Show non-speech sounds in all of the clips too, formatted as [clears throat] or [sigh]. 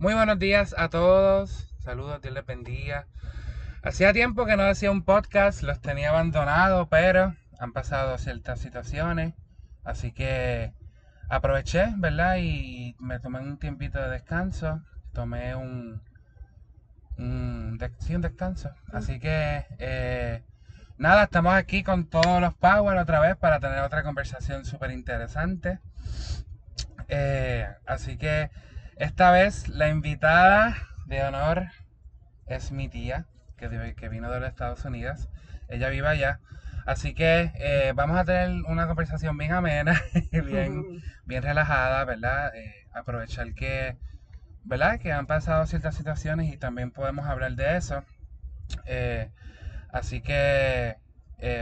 Muy buenos días a todos. Saludos, Dios les bendiga. Hacía tiempo que no hacía un podcast, los tenía abandonados, pero han pasado ciertas situaciones. Así que aproveché, ¿verdad? Y me tomé un tiempito de descanso. Tomé un. un sí, un descanso. Así que. eh, nada, estamos aquí con todos los Power otra vez para tener otra conversación súper interesante. Eh, así que esta vez la invitada de honor es mi tía, que, vino de los Estados Unidos. Ella vive allá. Así que eh, vamos a tener una conversación bien amena [laughs] y bien, [laughs] bien relajada, ¿verdad? Eh, aprovechar que, ¿verdad? Que han pasado ciertas situaciones y también podemos hablar de eso. Eh, así que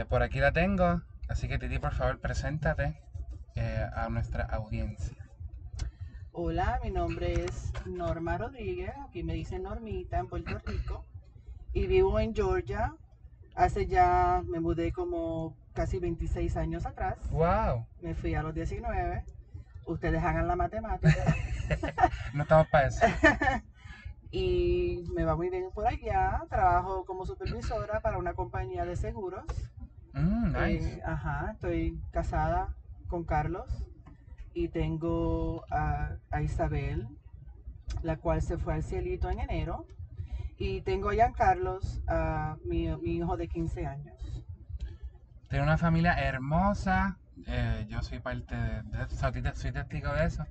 por aquí la tengo. Así que Titi, por favor, preséntate a nuestra audiencia. Hola, mi nombre es Norma Rodríguez, aquí me dicen Normita en Puerto Rico y vivo en Georgia. Hace ya, me mudé como casi 26 años atrás, ¡Wow! me fui a los 19. Ustedes hagan la matemática [laughs] No estamos para eso. [laughs] y me va muy bien por allá. Trabajo como supervisora para una compañía de seguros. Mm, nice. Eh, ajá, estoy casada con Carlos y tengo a, a Isabel, la cual se fue al cielito en enero. Y tengo a Giancarlos, a mi, mi hijo de 15 años. Tiene una familia hermosa. eh, yo soy parte de, de eso, soy te- soy testigo de eso.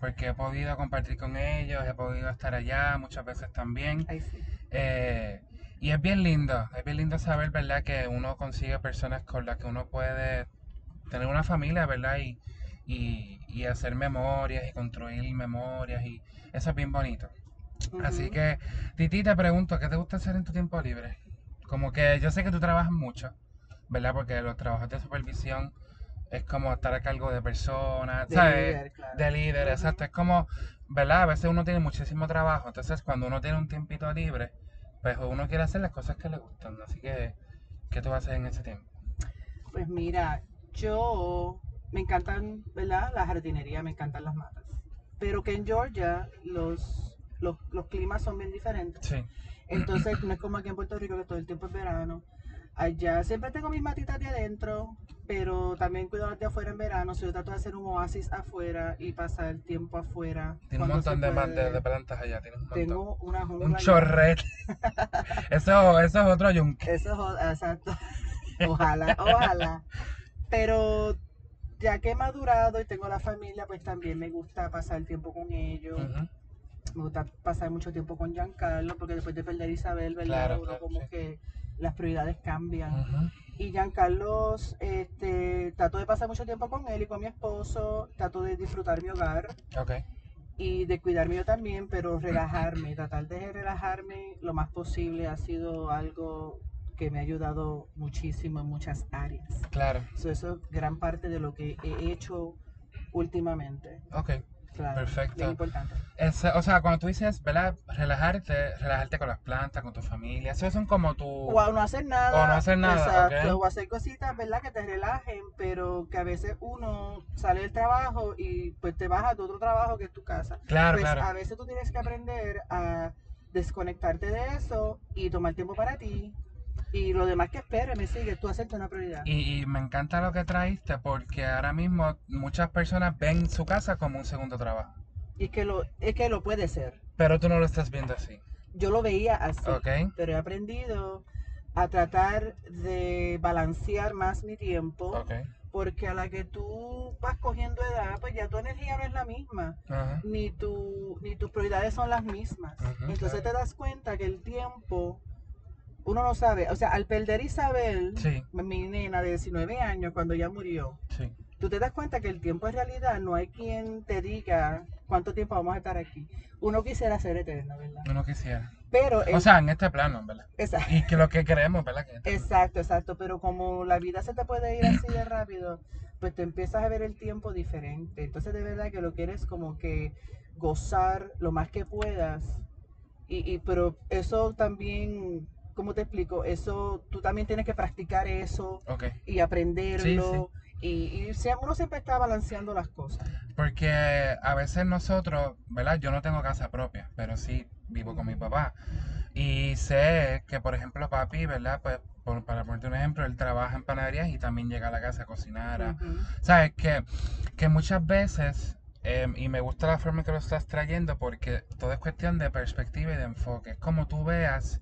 Porque he podido compartir con ellos, he podido estar allá muchas veces también. Ay, sí. Eh, y es bien lindo, es bien lindo saber, ¿verdad? Que uno consigue personas con las que uno puede tener una familia, ¿verdad? Y, y, y hacer memorias y construir memorias y eso es bien bonito. Así que, Titi, te pregunto, ¿qué te gusta hacer en tu tiempo libre? Como que yo sé que tú trabajas mucho, ¿verdad? Porque los trabajos de supervisión es como estar a cargo de personas, De ¿sabes? líder, claro. De líder, exacto. Es como, ¿verdad? A veces uno tiene muchísimo trabajo, entonces cuando uno tiene un tiempito libre, pues uno quiere hacer las cosas que le gustan. Así que, ¿qué tú vas a hacer en ese tiempo? Pues mira, yo me encantan, ¿verdad? La jardinería, me encantan las matas. Pero que en Georgia los, los, los climas son bien diferentes. Sí. Entonces [clears throat] no es como aquí en Puerto Rico que todo el tiempo es verano. Allá siempre tengo mis matitas de adentro, pero también cuido las de afuera en verano. Si yo trato de hacer un oasis afuera y pasar tiempo afuera. Tiene un montón de, de, de plantas allá, tiene un montón. Tengo una jungla. Un allá. chorrete. [laughs] eso, eso es otro yunque. Eso es exacto. [laughs] Ojalá, ojalá. Pero ya que he madurado y tengo la familia, pues también me gusta pasar tiempo con ellos. Me gusta pasar mucho tiempo con Giancarlo, porque después de perder a Isabel, ¿verdad? Claro, Uno claro, como sí. que las prioridades cambian. Y Giancarlo, este, trato de pasar mucho tiempo con él y con mi esposo, trato de disfrutar mi hogar Ok. y de cuidarme yo también, pero relajarme, tratar de relajarme lo más posible ha sido algo que me ha ayudado muchísimo en muchas áreas. Claro. So, eso es gran parte de lo que he hecho últimamente. Ok. Claro, Perfecto. bien importante. Es- o sea, cuando tú dices, ¿verdad? Relajarte, relajarte con las plantas, con tu familia. Eso son como tu... O no hacer nada. O no hacer nada, Exacto. O hacer cositas, ¿verdad? Que te relajen, pero que a veces uno sale del trabajo y pues te vas a tu otro trabajo que es tu casa. Claro, Pues claro. a veces tú tienes que aprender a desconectarte de eso y tomar tiempo para ti. Y lo demás que espere, me sigue, tú hacerte una prioridad. Y, y me encanta lo que traíste porque ahora mismo muchas personas ven su casa como un segundo trabajo. Y que lo, es que lo puede ser. Pero tú no lo estás viendo así. Yo lo veía así. Ok. Pero he aprendido a tratar de balancear más mi tiempo. Ok. Porque a la que tú vas cogiendo edad, pues ya tu energía no es la misma. Ajá. Ni, tu, ni tus prioridades son las mismas. Entonces claro. te das cuenta que el tiempo, uno no sabe. O sea, al perder Isabel, Sí, mi nena de 19 años, cuando ella murió, sí. tú te das cuenta que el tiempo en realidad no hay quien te diga cuánto tiempo vamos a estar aquí. Uno quisiera ser eterno, ¿verdad? Uno quisiera. Pero, O sea, en este plano, ¿verdad? esa- Y que lo que queremos, ¿verdad? Que este plano. Exacto, exacto, pero como la vida se te puede ir así de rápido, pues te empiezas a ver el tiempo diferente. Entonces de verdad que lo quieres como que gozar lo más que puedas. Y, y pero eso también, ¿cómo te explico? Eso, tú también tienes que practicar eso y aprenderlo. Y, uno siempre está balanceando las cosas. Porque a veces nosotros, ¿verdad? Yo no tengo casa propia, pero sí vivo con mi papá. Y sé que, por ejemplo, papi, ¿verdad? Pues, por- para ponerte un ejemplo, él trabaja en panaderías y también llega a la casa a cocinar. a-. ¿Sabes? Que, que muchas veces, em, y me gusta la forma que lo estás trayendo porque todo es cuestión de perspectiva y de enfoque. Es como tú veas,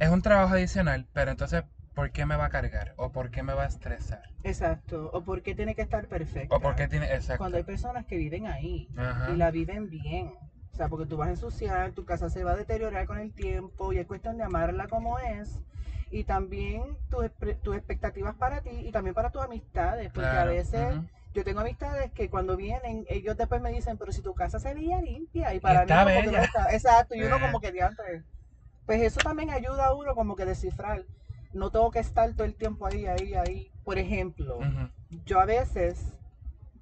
es un trabajo adicional, pero entonces, ¿por qué me va a cargar? ¿O por qué me va a estresar? Exacto. O por qué tiene que estar perfecta. ¿O por qué tiene... Exacto. Cuando hay personas que viven ahí Ajá. y la viven bien. O sea, porque tú vas a ensuciar, tu casa se va a deteriorar con el tiempo y es cuestión de amarla como es. Y también tus, tus expectativas para ti y también para tus amistades. Porque a veces yo tengo amistades que cuando vienen, ellos después me dicen, pero si tu casa se veía limpia. Y para está mí como que no está. Exacto. Y uno Eh. como que diantre. Pues eso también ayuda a uno como que descifrar. No tengo que estar todo el tiempo ahí, ahí, ahí. Por ejemplo, yo a veces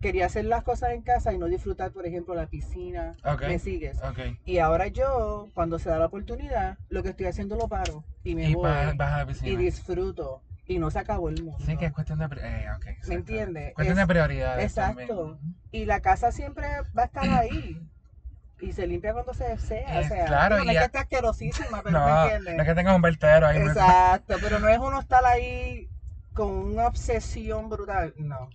quería hacer las cosas en casa y no disfrutar, por ejemplo, la piscina. ¿Me sigues? Y ahora yo, cuando se da la oportunidad, lo que estoy haciendo lo paro y me Y voy a la y piscina. disfruto. Y no se acabó el mundo. Sí, que es cuestión de... Eh, ok, exacto. entiendes? Cuestión Es- de prioridades exacto. también. Y la casa siempre va a estar ahí. [clears throat] Y se limpia cuando se desea. Eh, o sea, claro, no y es que esté asquerosísima, pero ¿me No, entiendes? no es que tengas un vertedero ahí. muy- Exacto, pero no es uno estar ahí con una obsesión brutal. No.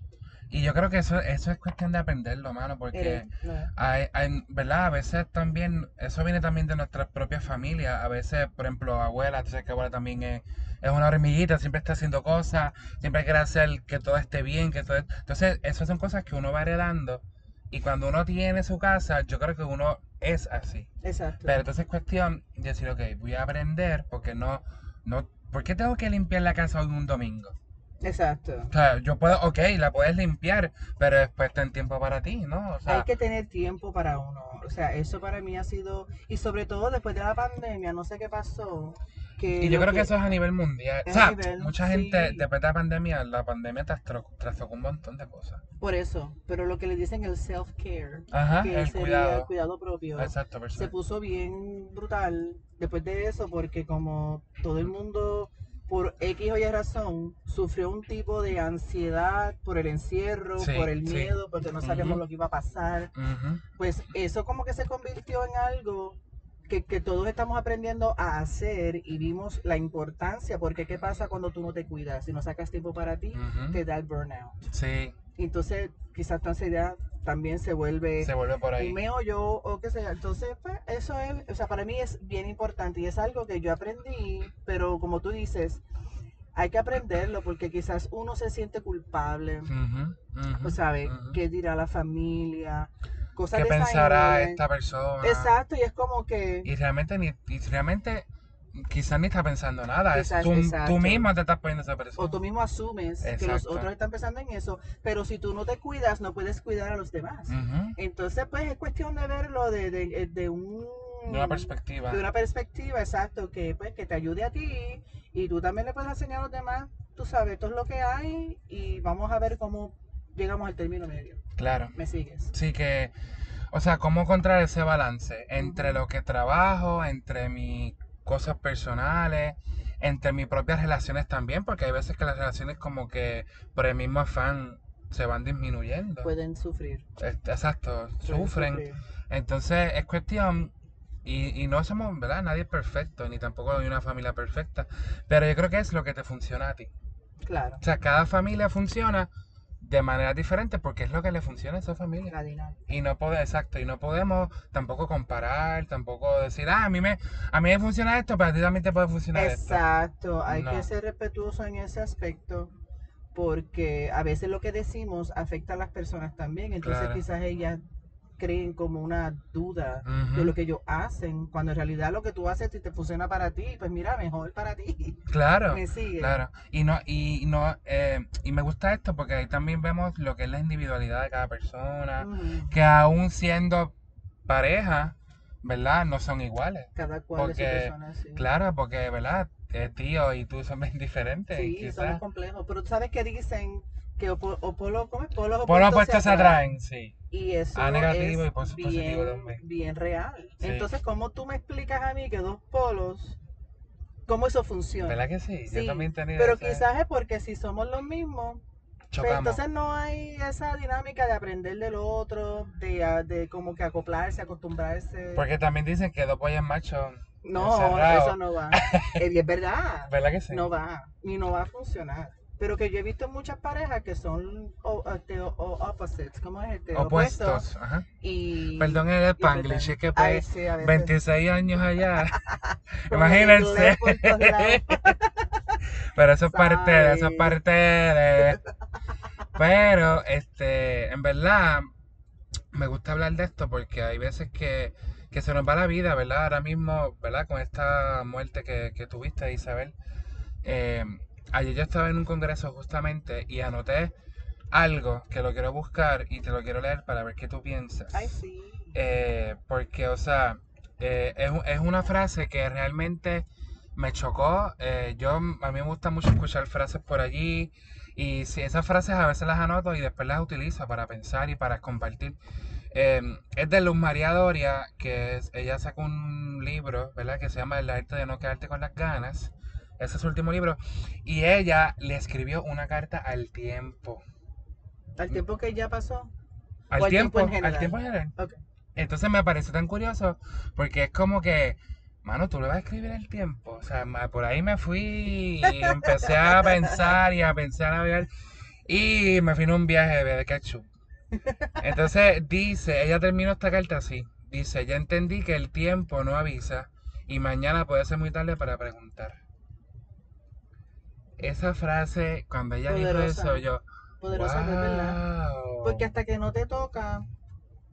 Y yo creo que eso, eso es cuestión de aprenderlo, mano, porque... Eres- no. Hay, hay- ¿verdad? A veces también, eso viene también de nuestras propias familias. A veces, por ejemplo, abuela, tú sabes que abuela también es, es una hormiguita, siempre está haciendo cosas, siempre quiere hacer que todo esté bien, que todo... Entonces, esas son cosas que uno va heredando. Y cuando uno tiene su casa, yo creo que uno es así. Exacto. Pero entonces es cuestión de decir, ok, voy a aprender porque no, no, ¿por qué tengo que limpiar la casa hoy un domingo? Exacto. O sea, yo puedo, ok, la puedes limpiar, pero después ten tiempo para ti, ¿no? O sea, Hay que tener tiempo para uno. O sea, eso para mí ha sido, y sobre todo después de la pandemia, no sé qué pasó. Que Y yo creo que eso es a nivel mundial. O sea, nivel, mucha gente, después de la pandemia, la pandemia trastocó un montón de cosas. Por eso, pero lo que le dicen el self-care, Ajá, que el sería cuidado. el cuidado propio, Exacto, se puso bien brutal después de eso, porque como todo el mundo, por X o Y razón, sufrió un tipo de ansiedad por el encierro, Sí, por el sí. miedo, porque no sabíamos lo que iba a pasar. Pues eso como que se convirtió en algo que, que todos estamos aprendiendo a hacer y vimos la importancia, porque ¿qué pasa cuando tú no te cuidas? Si no sacas tiempo para ti, te da el burnout. Sí, entonces quizás tu ansiedad también se vuelve se vuelve por ahí. un meollo o qué sea. Entonces, pues, eso es, o sea, para mí es bien importante y es algo que yo aprendí, pero como tú dices, hay que aprenderlo porque quizás uno se siente culpable, ¿sabes? ujú. ¿Qué dirá la familia? Cosas ¿Qué de pensará esta persona? Exacto, y es como que, Y realmente, ni, y realmente quizás ni está pensando nada. Quizás, tú, tú mismo te estás poniendo esa presión. o tú mismo asumes que los otros están pensando en eso, pero si tú no te cuidas, no puedes cuidar a los demás. Entonces, pues es cuestión de verlo de, de, de un... De una perspectiva. de una perspectiva, exacto, que pues que te ayude a ti y tú también le puedes enseñar a los demás, tú sabes, esto es lo que hay y vamos a ver cómo llegamos al término medio. Claro. ¿Me sigues? Sí que, o sea, cómo encontrar ese balance entre lo que trabajo, entre mis cosas personales, entre mis propias relaciones también, porque hay veces que las relaciones como que por el mismo afán se van disminuyendo. Pueden sufrir. Este, Exacto, pueden sufren. sufrir. Entonces es cuestión, y, y no somos, ¿verdad? Nadie es perfecto, ni tampoco hay una familia perfecta, pero yo creo que es lo que te funciona a ti. Claro, O sea, cada familia funciona de manera diferente porque es lo que le funciona a esa familia. Y no podemos, exacto, y no podemos tampoco comparar, tampoco decir, ah, a mí me, a mí me funciona esto, pero a ti también te puede funcionar esto. Exacto, hay No. que ser respetuoso en ese aspecto porque a veces lo que decimos afecta a las personas también, entonces Claro. quizás ellas creen como una duda de lo que ellos hacen, cuando en realidad lo que tú haces si te funciona para ti, pues mira, mejor para ti. Claro, [laughs] Me sigue. claro. Y no, y no, eh, y me gusta esto porque ahí también vemos lo que es la individualidad de cada persona, que aún siendo pareja, ¿verdad? No son iguales. Cada cual de su Porque, persona, sí. Claro, porque, ¿verdad? Eh, tío y tú son bien diferentes. Sí, quizás. somos complejos, pero tú sabes que dicen que opo- opolo, ¿cómo es? Polos Por lo opuestos opuesto se atraen, sí. Y eso A negativo es y bien, también. bien real. Sí. Entonces, ¿cómo tú me explicas a mí que dos polos, cómo eso funciona? ¿Verdad que sí? Yo también tenido Pero ese- quizás es porque si somos los mismos, chocamos. entonces no hay esa dinámica de aprender del otro, de, ah, de como que acoplarse, acostumbrarse. Porque también dicen que dos pollas machos. no, encerrado. eso no va. [laughs] Es verdad, ¿Verdad que sí? no va, ni no va a funcionar. Pero que yo he visto muchas parejas que son o, este, o- o opposites, ¿cómo es este? Opuestos. Ajá. Y, Perdón el spanglish, es que pues, sí, a veces. 26 años allá. [laughs] [laughs] Imagínense. [laughs] Pero eso es parte de, eso es parte de. Pero, este, en verdad, me gusta hablar de esto porque hay veces que, que se nos va la vida, ¿verdad? Ahora mismo, ¿verdad? Con esta muerte que, que tuviste, Isabel. Eh, ayer yo estaba en un congreso justamente y anoté algo que lo quiero buscar y te lo quiero leer para ver qué tú piensas. Ay, sí. Eh, porque, o sea, eh, es, es una frase que realmente me chocó. Eh, yo, a mí me gusta mucho escuchar frases por allí. Y si esas frases a veces las anoto y después las utilizo para pensar y para compartir. Eh, es de Luz María Doria, que es- ella sacó un libro, ¿verdad? Que se llama El arte de no quedarte con las ganas. Ese es su último libro. Y ella le escribió una carta al tiempo. Al tiempo que ya pasó. Al al tiempo, en al general. tiempo en general. Entonces me parece tan curioso porque es como que, mano, tú le vas a escribir el tiempo. O sea, por ahí me fui y empecé a pensar y a pensar a ver y me fui en un viaje de ketchup. Entonces dice, ella terminó esta carta así. Dice, ya entendí que el tiempo no avisa y mañana puede ser muy tarde para preguntar. Esa frase, cuando ella dijo eso, yo, Poderosa, es verdad. wow. Porque hasta que no te toca,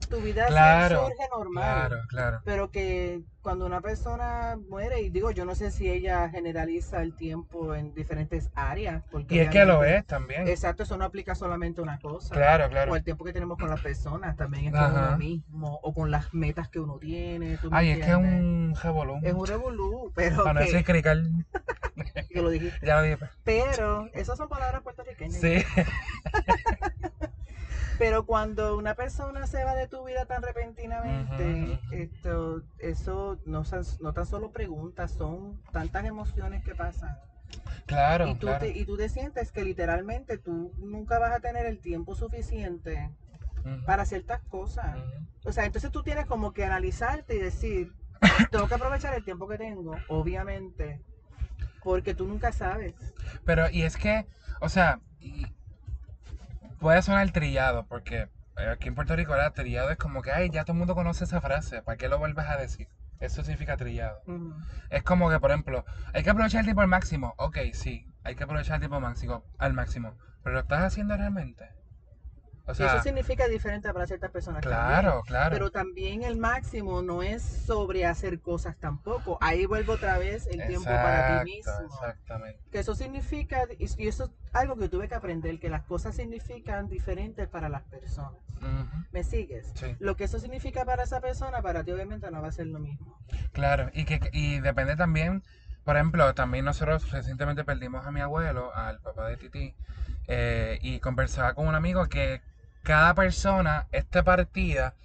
tu vida Claro, surge normal. Claro, claro. Pero que cuando una persona muere, y digo, yo no sé si ella generaliza el tiempo en diferentes áreas. Porque Y es que lo es también. Exacto, eso no aplica solamente a una cosa. Claro, O claro. el tiempo que tenemos con las personas, también es con uno mismo, o con las metas que uno tiene. ¿tú me Ay, es que es un revolú. Es un revolú, pero Para no que, crical, [laughs] que lo dijiste. ya lo dije. Pero esas son palabras puertorriqueñas. Sí, [laughs] Pero cuando una persona se va de tu vida tan repentinamente, esto, eso no, no tan solo preguntas, son tantas emociones que pasan. claro, y, tú claro. te, y tú te sientes que literalmente tú nunca vas a tener el tiempo suficiente para ciertas cosas. O sea, entonces tú tienes como que analizarte y decir, [coughs] tengo que aprovechar el tiempo que tengo, obviamente, porque tú nunca sabes. Pero, y es que, o sea, y- puede sonar trillado, porque eh, aquí en Puerto Rico, ¿verdad? Trillado es como que, ay, ya todo el mundo conoce esa frase, ¿para qué lo vuelves a decir? Eso significa trillado. Es como que, por ejemplo, hay que aprovechar el tiempo al máximo. Ok, sí, hay que aprovechar el tiempo al máximo, al máximo. Pero ¿lo estás haciendo realmente? O y sea, eso significa diferente para ciertas personas. también. claro, claro. Pero también el máximo no es sobre hacer cosas tampoco. Ahí vuelve otra vez el tiempo para ti mismo. Exactamente. Que eso significa, y eso es algo que tuve que aprender, que las cosas significan diferentes para las personas. ¿Me sigues? Sí. Lo que eso significa para esa persona, para ti obviamente no va a ser lo mismo. Claro, y que y depende también, por ejemplo, también nosotros recientemente perdimos a mi abuelo, al papá de Titi, eh, y conversaba con un amigo que cada persona, esta partida,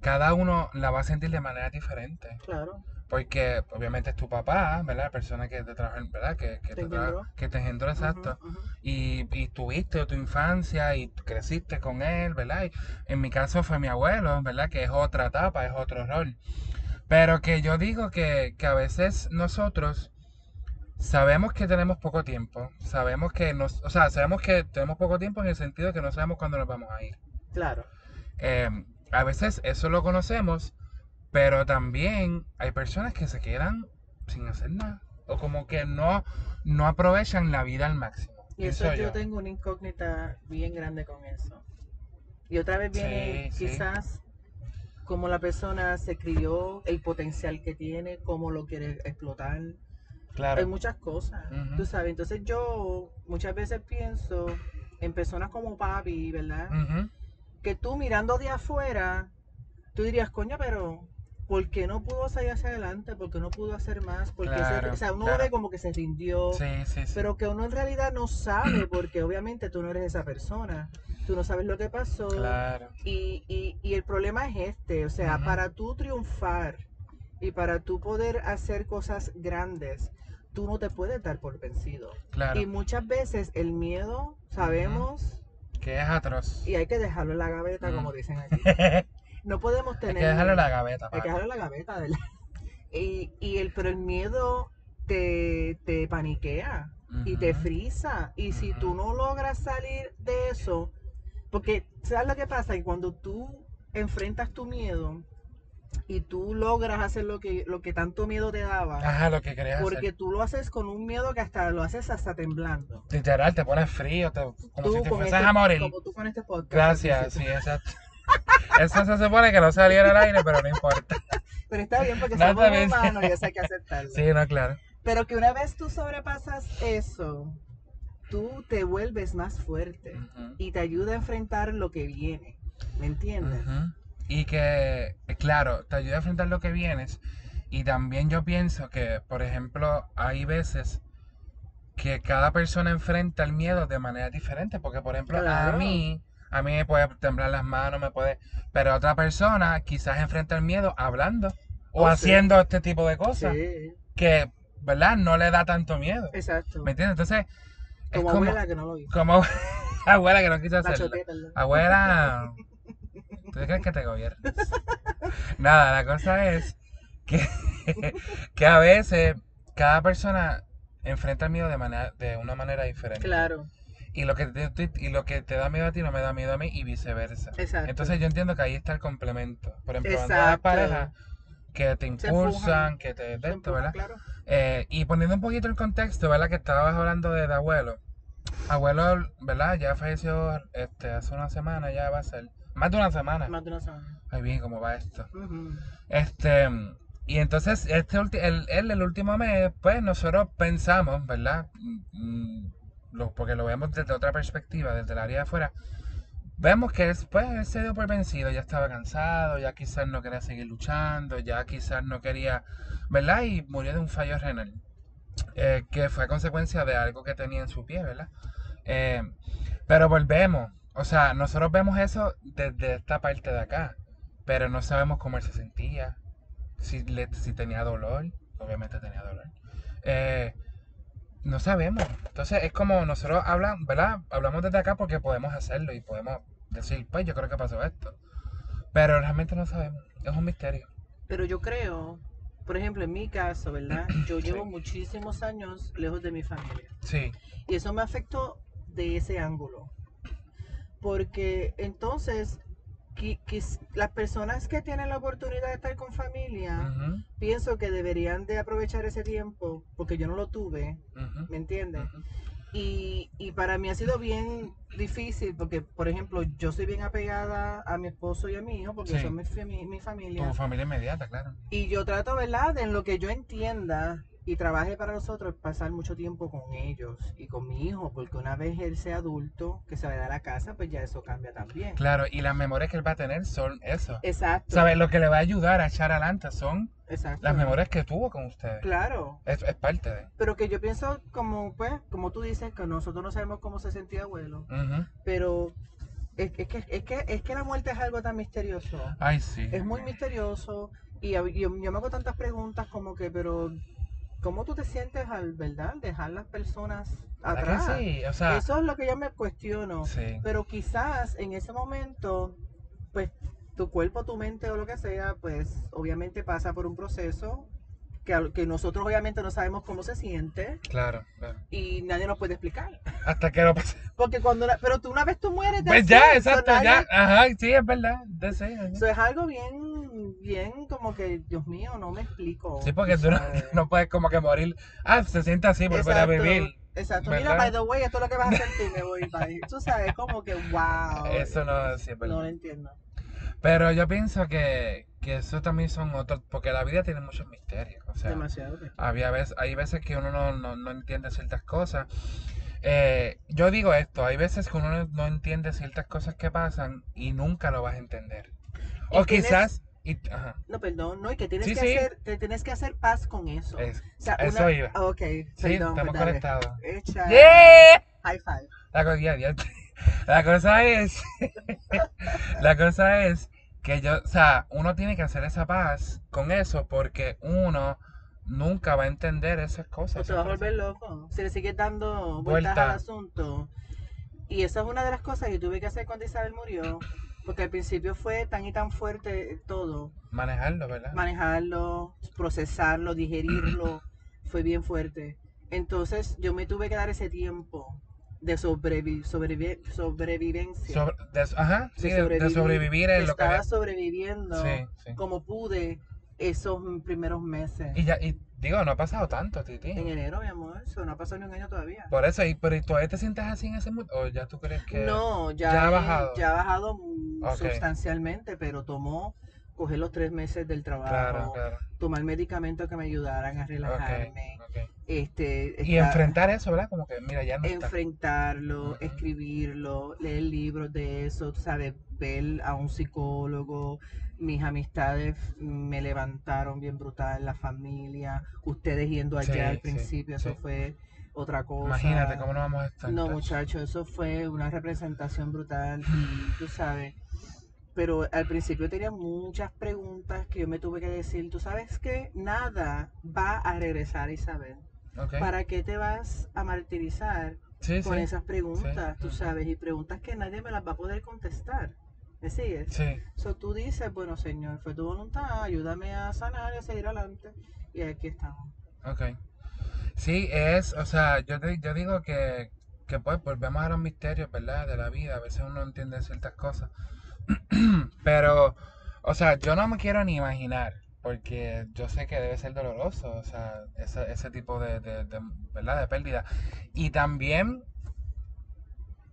cada uno la va a sentir de manera diferente. Claro. Porque obviamente es tu papá, ¿verdad? La persona que te trajo, ¿verdad? Que, que Te te, trajo- que te engendró, exacto. Y, y tuviste tu infancia y creciste con él, ¿verdad? Y en mi caso fue mi abuelo, ¿verdad? Que es otra etapa, es otro rol. Pero que yo digo que, que a veces nosotros sabemos que tenemos poco tiempo, sabemos que nos, o sea, sabemos que tenemos poco tiempo en el sentido de que no sabemos cuándo nos vamos a ir. Claro. Eh, a veces eso lo conocemos, pero también hay personas que se quedan sin hacer nada. O como que no, no aprovechan la vida al máximo. Y eso yo yo. tengo una incógnita bien grande con eso. Y otra vez viene Sí, sí. quizás cómo la persona se crió, el potencial que tiene, cómo lo quiere explotar. Claro. Hay muchas cosas, tú sabes. Entonces yo muchas veces pienso en personas como papi, ¿verdad? Que tú mirando de afuera, tú dirías, coño, pero ¿por qué no pudo salir hacia adelante? ¿Por qué no pudo hacer más? Porque se- Claro, o sea, uno claro. ve como que se rindió. Sí, sí, sí. Pero que uno en realidad no sabe, [clears throat] porque obviamente tú no eres esa persona. Tú no sabes lo que pasó. Claro. Y, y, y el problema es este, o sea, para tú triunfar y para tú poder hacer cosas grandes, tú no te puedes dar por vencido. Claro. Y muchas veces el miedo, sabemos Que es atroz. Y hay que dejarlo en la gaveta, como dicen aquí. [laughs] No podemos Hay tener. que dejarlo en la gaveta, Hay que dejarlo en la gaveta. [laughs] Y, y el, pero el miedo te, te paniquea y te frisa. Y si tú no logras salir de eso, porque ¿sabes lo que pasa? Que cuando tú enfrentas tu miedo y tú logras hacer lo que, lo que tanto miedo te daba, Ajá, lo que querías porque hacer. tú lo haces con un miedo que hasta lo haces hasta temblando. Literal, te pones frío, te- como Tú si te fueses este- a morir. Como tú con este podcast. Gracias, sí, exacto. [laughs] Eso se supone que no saliera al aire, pero no importa. [laughs] Pero está bien porque No, somos humanos y eso hay que aceptarlo. Sí, no, claro. Pero que una vez tú sobrepasas eso, tú te vuelves más fuerte y te ayuda a enfrentar lo que viene. ¿Me entiendes? Ujú. Y que, eh, claro, te ayuda a enfrentar lo que vienes. Y también yo pienso que, por ejemplo, hay veces que cada persona enfrenta el miedo de manera diferente. Porque, por ejemplo, a Claro. mí, a mí me puede temblar las manos, me puede... Pero otra persona quizás enfrenta el miedo hablando o Oh, sí. haciendo este tipo de cosas Sí, que, ¿verdad? No le da tanto miedo. exacto. ¿Me entiendes? Entonces, es Como, como, abuela que no lo hizo. como [laughs] abuela que no quiso hacerlo. Abuela, [laughs] ¿tú crees que te gobiernas? Nada, la cosa es que, [laughs] que a veces cada persona enfrenta el miedo de, manera, de una manera diferente. Claro, Y lo, que te, y lo que te da miedo a ti no me da miedo a mí y viceversa. exacto. Entonces yo entiendo que ahí está el complemento. Por ejemplo, cuando hay parejas que te impulsan, que te... de esto, ¿verdad? claro. Eh, y poniendo un poquito el contexto, ¿verdad? Que estabas hablando de, de abuelo. Abuelo, ¿verdad? Ya falleció este, hace una semana, ya va a ser. Más de una semana. Más de una semana. Ay, bien, ¿cómo va esto? Este, y entonces, este ulti- el, él, el último mes, pues nosotros pensamos, ¿verdad? Mm, lo- porque lo vemos desde otra perspectiva, desde el área de afuera. Vemos que después él se dio por vencido, ya estaba cansado, ya quizás no quería seguir luchando, ya quizás no quería, ¿verdad? Y murió de un fallo renal, eh, que fue a consecuencia de algo que tenía en su pie, ¿verdad? Eh, pero volvemos, o sea, nosotros vemos eso desde esta parte de acá, pero no sabemos cómo él se sentía, si, le- si tenía dolor, obviamente tenía dolor. Eh, no sabemos. Entonces es como nosotros hablan, ¿verdad? Hablamos desde acá porque podemos hacerlo y podemos decir, pues yo creo que pasó esto. Pero realmente no sabemos. Es un misterio. Pero yo creo, por ejemplo, en mi caso, ¿verdad? [clears throat] Yo llevo Sí. muchísimos años lejos de mi familia. Sí. Y eso me afectó de ese ángulo. Porque entonces, las personas que tienen la oportunidad de estar con familia, pienso que deberían de aprovechar ese tiempo, porque yo no lo tuve, ¿me entiendes? Y, y para mí ha sido bien difícil, porque, por ejemplo, yo soy bien apegada a mi esposo y a mi hijo, porque Sí. son mi, fami- mi familia. Tu familia inmediata, claro. Y yo trato, ¿verdad? De en lo que yo entienda y trabaje para nosotros, pasar mucho tiempo con ellos y con mi hijo, porque una vez él sea adulto, que se vaya a la casa, pues ya eso cambia también. Claro, y las memorias que él va a tener son eso. Exacto. ¿Sabes? Lo que le va a ayudar a echar adelante son Exacto. las memorias que tuvo con ustedes. Claro. Es, es parte de. Pero que yo pienso como, pues, como tú dices, que nosotros no sabemos cómo se sentía abuelo, pero es, es que, es, que, es que la muerte es algo tan misterioso. Ay, sí. Es muy misterioso y yo me hago tantas preguntas como que, pero, ¿cómo tú te sientes al, verdad, dejar las personas ¿Verdad que atrás? sí? O sea, Eso es lo que yo me cuestiono. sí. Pero quizás en ese momento, pues tu cuerpo, tu mente o lo que sea, pues obviamente pasa por un proceso que, que nosotros obviamente no sabemos cómo se siente Claro, claro. y nadie nos puede explicar. Hasta que lo pase. Porque cuando, la- pero tú una vez tú mueres, Pues ya, exacto, ya. Ajá, sí, es verdad. Eso es algo bien, bien como que, Dios mío, no me explico. Sí, porque tú no, puedes como que morir. Ah, se siente así, volver a Exacto, vivir. Exacto. ¿verdad? Mira, by the way, esto es lo que vas a sentir, me voy. bye. [laughs] Tú sabes, como que, wow. Eso no sí es No lo entiendo. Pero yo pienso que, que eso también son otros, porque la vida tiene muchos misterios. O sea, Demasiado. había veces, hay veces que uno no, no, no entiende ciertas cosas. Eh, yo digo esto, hay veces que uno no, entiende ciertas cosas que pasan y nunca lo vas a entender. O quizás... y- ajá, No, perdón, no, y que tienes Sí, que sí. hacer, te tienes que hacer paz con eso. es- O sea, eso una- iba. Ok, sí, perdón, estamos pues dale. conectados. Echa ¡Yeah! high five. La, co- ya, ya. [laughs] La cosa es, [laughs] la cosa es que yo, o sea, uno tiene que hacer esa paz con eso porque uno nunca va a entender esas O cosas. te vas a volver loco. Si le sigues dando vueltas Vuelta. al asunto. Y esa es una de las cosas que tuve que hacer cuando Isabel murió, porque al principio fue tan y tan fuerte todo. Manejarlo, ¿verdad? Manejarlo, procesarlo, digerirlo, [clears throat] fue bien fuerte. Entonces yo me tuve que dar ese tiempo de sobrevi sobrevi sobrevivencia. Sobre- de- ajá, sí, de de, de sobrevivir. sobrevivir en lo que... Estaba sobreviviendo Sí, sí. como pude esos primeros meses. Y ya, y digo, no ha pasado tanto, Titi. En enero, mi amor, eso no ha pasado ni un año todavía. Por eso, y, pero ¿y todavía te sientes así en ese mood? ¿O ya tú crees que...? No, ya, ya ha bajado? ya ha bajado sustancialmente, pero tomó coger los tres meses del trabajo, Claro, claro. tomar medicamentos que me ayudaran a relajarme, Ok, ok. Este, Y enfrentar eso, ¿verdad? Como que, mira, ya no está. enfrentarlo, escribirlo, leer libros de eso, ¿sabes? Ver a un psicólogo. Mis amistades me levantaron bien brutal, la familia, ustedes yendo allá Sí, al sí, principio, eso sí. fue otra cosa. Imagínate cómo no vamos a estar. No, muchachos, eso fue una representación brutal y tú sabes. Pero al principio tenía muchas preguntas que yo me tuve que decir, tú sabes que nada va a regresar, Isabel. Ok. ¿Para qué te vas a martirizar Sí, con sí. esas preguntas, sí, tú sabes? Y preguntas que nadie me las va a poder contestar. ¿Me sigues? Sí. So, tú dices, bueno, Señor, fue tu voluntad, ayúdame a sanar y a seguir adelante. Y aquí estamos. Ok. Sí, es, o sea, yo, te- yo digo que, que pues volvemos a los misterios, ¿verdad? De la vida. A veces uno no entiende ciertas cosas. [clears throat] Pero, o sea, yo no me quiero ni imaginar, porque yo sé que debe ser doloroso, o sea, ese, ese tipo de, de, de, ¿verdad? De pérdida. Y también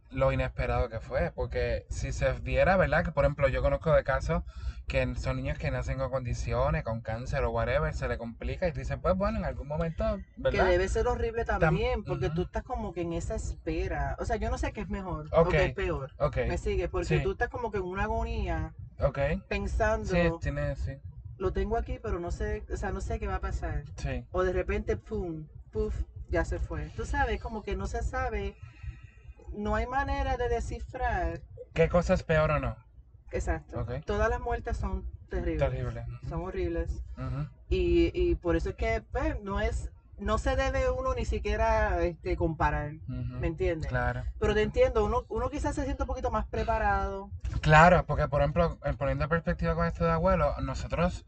lo inesperado que fue, porque si se viera, ¿verdad? Que por ejemplo yo conozco de casos que son niños que nacen con condiciones, con cáncer o whatever, se le complica y tú dices, pues bueno, en algún momento, Que ¿verdad? debe ser horrible también, porque ujú. tú estás como que en esa espera. O sea, yo no sé qué es mejor Ok. o qué es peor. Ok, ¿Me sigue? Porque Sí. tú estás como que en una agonía ok. pensando, Sí, tiene, sí, lo tengo aquí, pero no sé, o sea, no sé qué va a pasar. sí. O de repente, pum, puff, ya se fue. Tú sabes, como que no se sabe, no hay manera de descifrar. ¿Qué cosa es peor o no? Exacto. Todas las muertes son terribles. Terrible. Son horribles. Y, y por eso es que pues, no es, no se debe uno ni siquiera este, comparar. ¿Me entiendes? Claro. Pero te entiendo, uno, uno quizás se siente un poquito más preparado. Claro, porque por ejemplo, en poniendo en perspectiva con esto de abuelo, nosotros,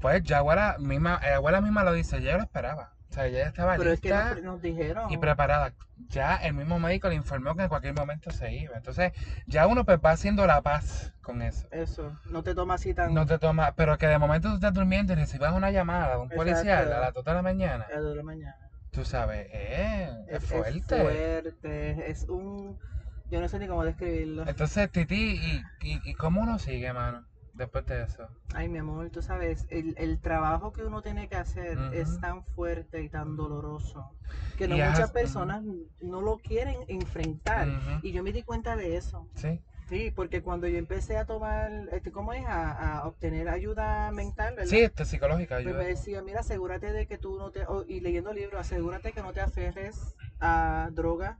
pues ya abuela misma, eh, abuela misma lo dice, ella lo esperaba. O sea, ella ya estaba Pero es que lista nos, dijeron. y preparada. Ya el mismo médico le informó que en cualquier momento se iba. Entonces, ya uno pues va haciendo la paz con eso. Eso, no te toma así tan... No te toma, pero que de momento tú estás durmiendo y recibas una llamada de un policial a las 2 de la mañana. a las dos de la mañana. Tú sabes, eh, es, Es, fuerte. es fuerte, es un... Yo no sé ni cómo describirlo. Entonces, Titi, ¿y, y, y cómo uno sigue, mano? Después de eso. Ay, mi amor, tú sabes, el, el trabajo que uno tiene que hacer es tan fuerte y tan doloroso que no has- muchas personas no lo quieren enfrentar. Y yo me di cuenta de eso. Sí. Sí, porque cuando yo empecé a tomar, este, ¿cómo es? A, a obtener ayuda mental, ¿verdad? Sí, este, psicológica Pues ayuda. me decía, mira, asegúrate de que tú no te, o- y leyendo libros, asegúrate que no te aferres a droga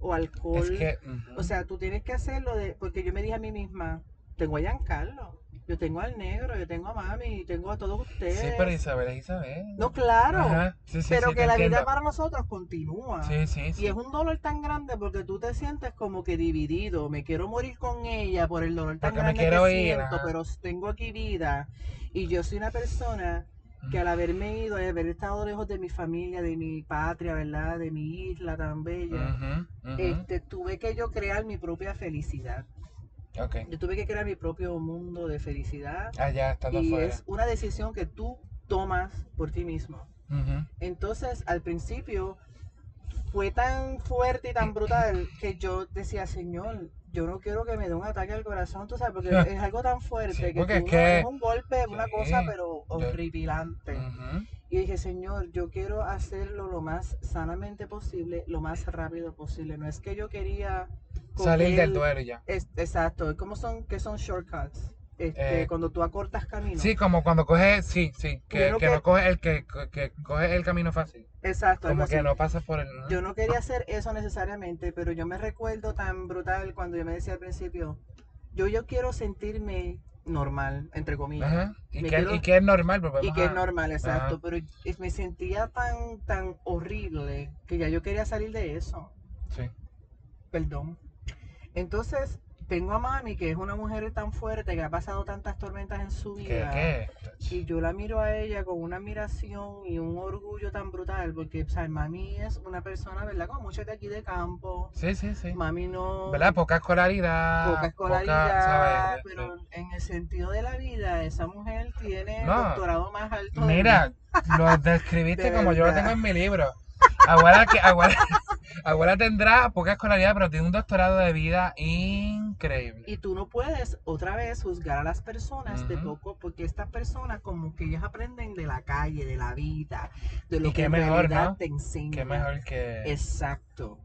o alcohol. Es que, ujú. O sea, tú tienes que hacerlo de, porque yo me dije a mí misma, tengo a Giancarlo, yo tengo al negro, yo tengo a mami, y tengo a todos ustedes. sí, pero Isabel es Isabel. No, claro, Ajá, sí, sí, pero sí, que la vida para nosotros continúa. Sí, sí, Y es un dolor tan grande porque tú te sientes como que dividido. Me quiero morir con ella por el dolor tan Porque me grande quiero que ir, siento, ajá. pero tengo aquí vida. Y yo soy una persona que al haberme ido, al haber estado lejos de mi familia, de mi patria, ¿verdad? De mi isla tan bella, este, tuve que yo crear mi propia felicidad. Yo tuve que crear mi propio mundo de felicidad. Allá estando Y afuera. es una decisión que tú tomas por ti mismo. Entonces, al principio fue tan fuerte y tan brutal que yo decía, Señor, yo no quiero que me dé un ataque al corazón, tú sabes, porque [laughs] es algo tan fuerte Sí, que, tú es no- que- es un golpe, una cosa, pero horripilante. Ujú. Y dije, Señor, yo quiero hacerlo lo más sanamente posible, lo más rápido posible. No es que yo quería Salir del duelo ya. es- exacto, ¿cómo son, qué son shortcuts? Este, Eh, cuando tú acortas camino. Sí, como cuando coges, sí, sí, que, que que- no coges el que, que coge el camino fácil. Exacto, Como que no pasas por el. Yo no quería hacer eso necesariamente, pero yo me recuerdo tan brutal cuando yo me decía al principio, yo, yo quiero sentirme normal, entre comillas. Ajá. Y que, quiero- y que es normal, pues Y que es normal, exacto, Ajá. pero me sentía tan, tan horrible que ya yo quería salir de eso. Sí. Perdón. Entonces, tengo a mami, que es una mujer tan fuerte, que ha pasado tantas tormentas en su ¿Qué, vida. qué? Y yo la miro a ella con una admiración y un orgullo tan brutal, porque, o sea, mami es una persona, ¿verdad? Como muchos de aquí de campo. Sí, sí, sí. Mami no... ¿Verdad? Poca escolaridad. Poca escolaridad, ¿sabes? pero en el sentido de la vida, esa mujer tiene el No. doctorado más alto. Mira, lo describiste [laughs] De como yo lo tengo en mi libro. Abuela, que, abuela, [laughs] abuela tendrá poca escolaridad, pero tiene un doctorado de vida increíble. Y tú no puedes otra vez juzgar a las personas de poco, porque estas personas como que ellas aprenden de la calle, de la vida, de lo Y que en mejor, realidad ¿no? te enseña. Qué mejor que... Exacto.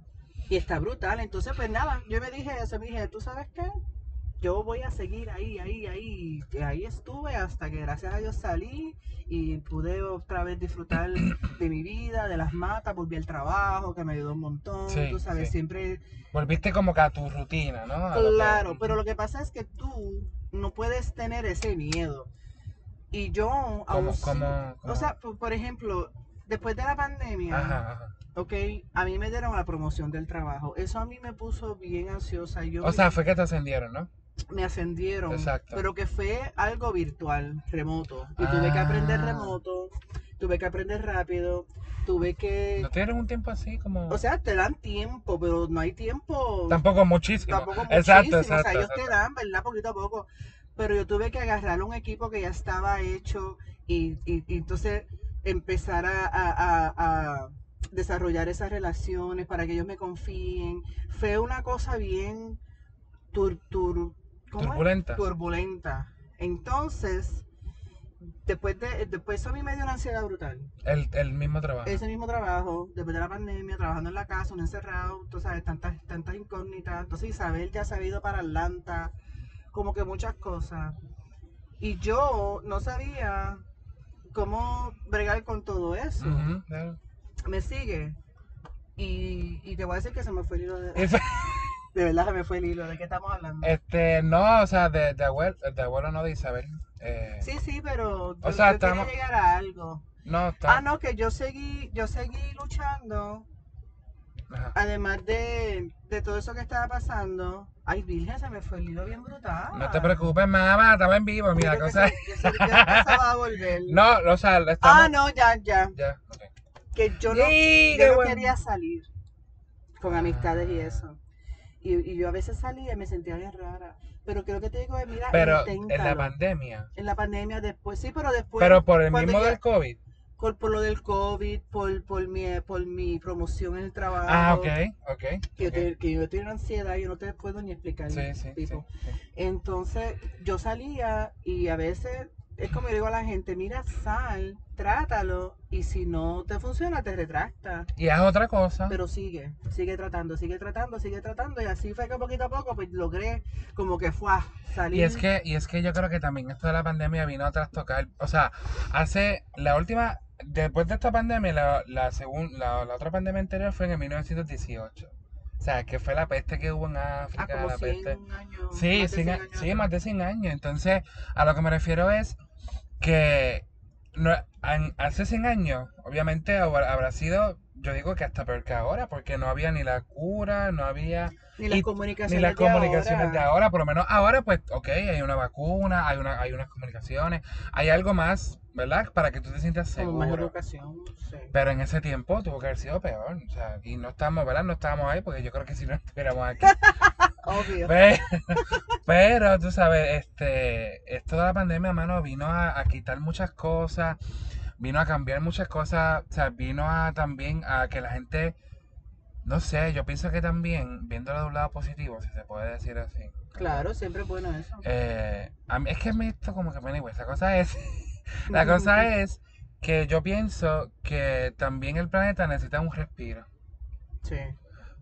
Y está brutal. Entonces, pues nada, yo me dije eso, me dije, ¿tú sabes qué? Yo voy a seguir ahí, ahí, ahí. Y ahí estuve hasta que gracias a Dios salí y pude otra vez disfrutar de mi vida, de las matas, volví al trabajo, que me ayudó un montón. Sí, tú sabes, sí. siempre Volviste como que a tu rutina, ¿no? A lo que- Claro, pero lo que pasa es que tú no puedes tener ese miedo. Y yo, aún como, o sea, por, por ejemplo, después de la pandemia, Ajá, ajá. ok, a mí me dieron la promoción del trabajo. Eso a mí me puso bien ansiosa. Yo O sea, fue que te ascendieron, ¿no? Me ascendieron, Exacto. pero que fue algo virtual, remoto. Y tuve que aprender Ah. remoto, tuve que aprender rápido, tuve que... ¿No tuvieron un tiempo así como...? O sea, te dan tiempo, pero no hay tiempo Tampoco muchísimo. tampoco exacto, muchísimo, exacto. o sea, ellos te exacto. dan, ¿verdad? Poquito a poco. Pero yo tuve que agarrar un equipo que ya estaba hecho y, y- y entonces empezar a, a- a- a desarrollar esas relaciones para que ellos me confíen. Fue una cosa bien tur, tur-. Turbulenta. turbulenta. Entonces, después de después eso a mí me dio una ansiedad brutal. El, el mismo trabajo. Ese mismo trabajo, después de la pandemia, trabajando en la casa, uno encerrado, tú sabes, tantas, tantas incógnitas. Entonces Isabel ya se ha ido para Atlanta, como que muchas cosas. Y yo no sabía cómo bregar con todo eso. Claro. Me sigue. Y, y te voy a decir que se me fue el hilo de... De verdad se me fue el hilo, ¿de qué estamos hablando? Este, no, o sea, de, de abuelo, de abuelo no de Isabel. Eh, Sí, sí, pero yo, O sea, yo quería estamos- llegar a algo. No, está. Ah, no, que yo seguí, yo seguí luchando Ajá. además de, de todo eso que estaba pasando, ay Virgen, se me fue el hilo bien brutal. No te preocupes, mamá, estamos en vivo. Mira, Yo la que cosa se- yo se- a volver. [laughs] No, o sea, estamos. ah, no, ya, ya. Ya, ok. Que yo no, Sí, yo no bueno. quería salir con amistades y Ah. eso. Y, y yo a veces salía y me sentía bien rara. Pero creo que te digo, mira, Pero en la inténtalo. pandemia. En la pandemia después, sí, pero después. Pero por el mismo del COVID. Por, por lo del COVID, por, por, mi, por mi promoción en el trabajo. Ah, ok, ok. Que, yo que yo tengo ansiedad, yo no te puedo ni explicar. Sí, sí. Entonces yo salía y a veces es como yo digo a la gente, mira, sal, trátalo y si no te funciona te retracta. Y haz otra cosa. Pero sigue, sigue tratando, sigue tratando, sigue tratando y así fue que poquito a poco pues logré como que fue a salir. Y es que, y es que yo creo que también esto de la pandemia vino a trastocar, o sea, hace la última, después de esta pandemia, la, la, segun- la, la otra pandemia anterior fue en el 1918. O sea, que fue la peste que hubo en África, Ah, como la 100 peste. años. Sí, más de 100 100 a- años sí, más de 100 años. Entonces, a lo que me refiero es que no, hace 100 años, obviamente habrá habrá sido, yo digo que hasta peor que ahora, porque no había ni la cura, no había Ni las y- comunicaciones, ni las de comunicaciones ahora. de ahora, por lo menos ahora, pues, ok, hay una vacuna, hay, una, hay unas comunicaciones, hay algo más, ¿verdad? Para que tú te sientas Como más seguro. educación, sí. Pero en ese tiempo tuvo que haber sido peor, o sea, y no estamos, ¿verdad? No estábamos ahí, porque yo creo que si no estuviéramos aquí. [laughs] Obvio. Pe- [laughs] Pero, tú sabes, este, esto de la pandemia, mano, vino a, a quitar muchas cosas, vino a cambiar muchas cosas, o sea, vino a también a que la gente, no sé, yo pienso que también, viéndolo de un lado positivo, si se puede decir así. Claro, siempre es bueno eso. Eh, a mí, es que me esto como que, anyway, la cosa es, [laughs] la cosa [laughs] es que yo pienso que también el planeta necesita un respiro. Sí.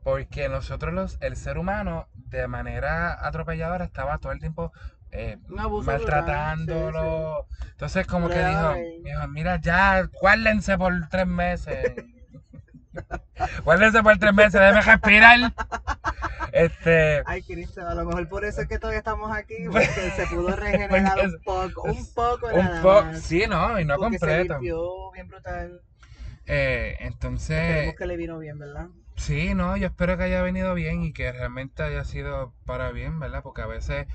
Porque nosotros, los, el ser humano, de manera atropelladora, estaba todo el tiempo eh, maltratándolo. Entonces, como que dijo, dijo, mira, ya, guárdense por tres meses. [laughs] guárdense por tres meses, déjenme respirar. Este, Ay, Cristo, a lo mejor por eso es que todavía estamos aquí, porque se pudo [laughs] regenerar un poco, un poco un nada más. sí, no, y no porque se completo. limpió bien brutal. Eh, entonces, Esperemos que le vino bien, ¿verdad? Sí, no, yo espero que haya venido bien y que realmente haya sido para bien, ¿verdad? Porque a veces,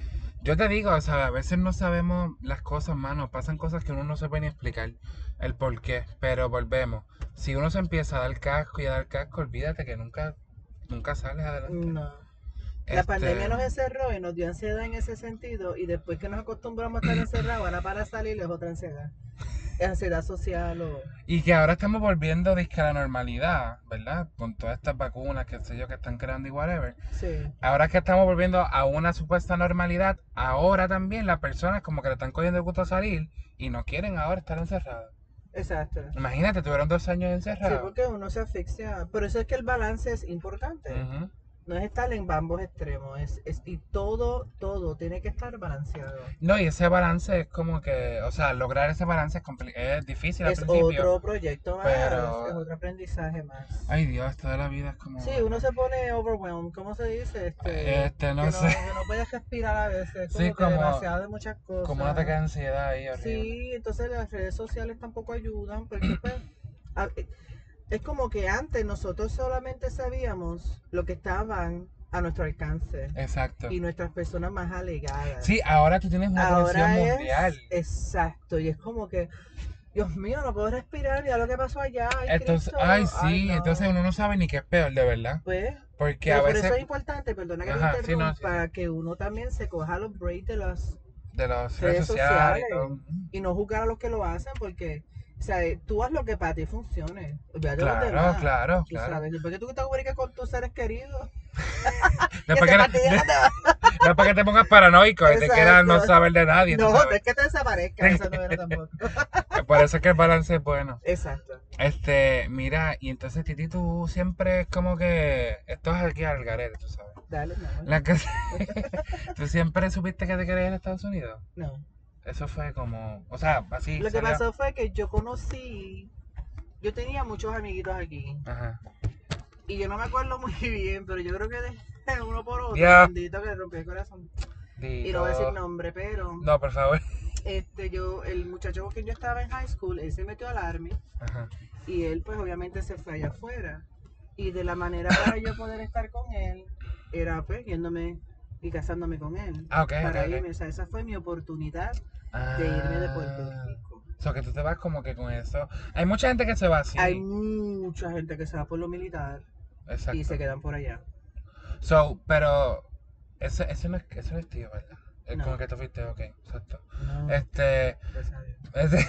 yo te digo, o sea, a veces no sabemos las cosas, mano, pasan cosas que uno no se puede ni explicar el por qué, pero volvemos. Si uno se empieza a dar casco y a dar casco, olvídate que nunca, nunca sales adelante. No. La Este, pandemia nos encerró y nos dio ansiedad en ese sentido y después que nos acostumbramos a estar encerrados, ahora para salir es otra ansiedad. Ansiedad social o... Y que ahora estamos volviendo a la normalidad, ¿verdad? Con todas estas vacunas, que sé yo, que están creando y whatever. Sí. Ahora que estamos volviendo a una supuesta normalidad, ahora también las personas como que le están cogiendo el gusto a salir y no quieren ahora estar encerrados. Exacto. Imagínate, tuvieron dos años Sí, encerrados. porque uno se asfixia. Por eso es que el balance es importante. Ujú. No es estar en ambos extremos. Es, es, y todo, todo tiene que estar balanceado. No, y ese balance es como que, o sea, lograr ese balance es, compli- es difícil al Es principio. otro proyecto más, pero- es otro aprendizaje más. Ay Dios, toda la vida es como... Sí, uno se pone overwhelmed, ¿cómo se dice? Este, Este, no que sé. que no puedes respirar a veces, como Sí, que como- demasiado de muchas cosas. Como un ataque de ansiedad ahí horrible. Sí, entonces las redes sociales tampoco ayudan, porque pues, a- es como que antes nosotros solamente sabíamos lo que estaban a nuestro alcance Exacto. y nuestras personas más alegadas. Sí, ahora tú tienes una Ahora es mundial. exacto, y es como que, Dios mío, no puedo respirar, mira lo que pasó allá. Ay, Entonces, Cristo, ay, sí, no. entonces uno no sabe ni qué es peor, de verdad. Pues, Porque a por veces eso es importante, perdona que Ajá, te sí, no, interrumpa, sí, que uno también se coja los breaks de las de las redes redes sociales y no juzgar a los que lo hacen porque o sea, tú haz lo que para ti funcione olvídate de los Claro, demás, claro, tú claro. sabes después que tú te comunicas con tus seres queridos Después [laughs] que no es para que te pongas paranoico y te quieras no saber de nadie. no, no es que te desaparezca eso no era tampoco [laughs] Por eso es que el balance es bueno. exacto Este, mira, y entonces Titi, tú siempre es como que esto es aquí al garete, tú sabes. dale amor. La que- [laughs] tú siempre supiste que te querías en Estados Unidos. no Eso fue como, o sea, así. lo que salió. pasó fue que yo conocí yo tenía muchos amiguitos aquí Ajá. y yo no me acuerdo muy [laughs] bien pero yo creo que de [laughs] uno por otro Ya. bendito que le rompió el corazón y no voy a decir nombre pero No, por favor. este yo el muchacho con quien yo estaba en high school él se metió al army Ajá. y él pues obviamente se fue allá afuera y de la manera para yo poder estar con él era pues yéndome y casándome con él Ah, ok, para irme o sea esa fue mi oportunidad de irme de Puerto Ah. Rico O sea, que tú te vas como que con eso. Hay mucha gente que se va así. hay mucha gente que se va por lo militar Exacto. y se quedan por allá So, pero ese, ese no es, ese no es tío, ¿verdad? Es No. como que tú fuiste, ok, exacto. no, Este, este,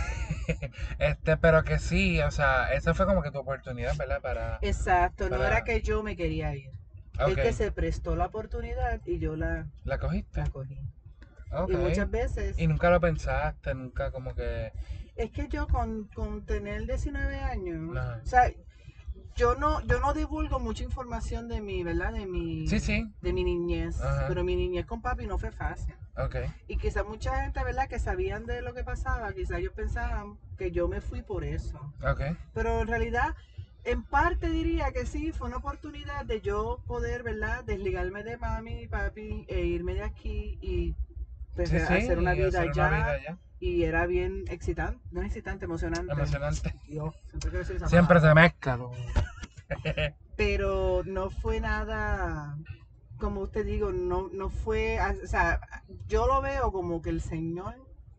[laughs] este, pero que sí, o sea, esa fue como que tu oportunidad, ¿verdad? Para, exacto no era que yo me quería ir ok, es que se prestó la oportunidad y yo la, la cogiste, la cogí ok. y muchas veces Y nunca lo pensaste, nunca como que, Es que yo con, con tener 19 años, No. o sea, yo no, yo no divulgo mucha información de mi, ¿verdad? De mi, sí, sí, de mi niñez, Ajá. pero mi niñez con papi no fue fácil. ok, Y quizá mucha gente, ¿verdad? Que sabían de lo que pasaba, quizá ellos pensaban que yo me fui por eso. ok, Pero en realidad, en parte diría que sí, fue una oportunidad de yo poder, ¿verdad? Desligarme de mami y papi e irme de aquí y pues, sí, sí, hacer una y vida hacer allá. una vida allá. Y era bien excitante, no excitante, emocionante. emocionante, Dios, siempre decir esa siempre se mezcla, ¿no? [laughs] Pero no fue nada, como usted digo, no, no fue, o sea, yo lo veo como que el Señor,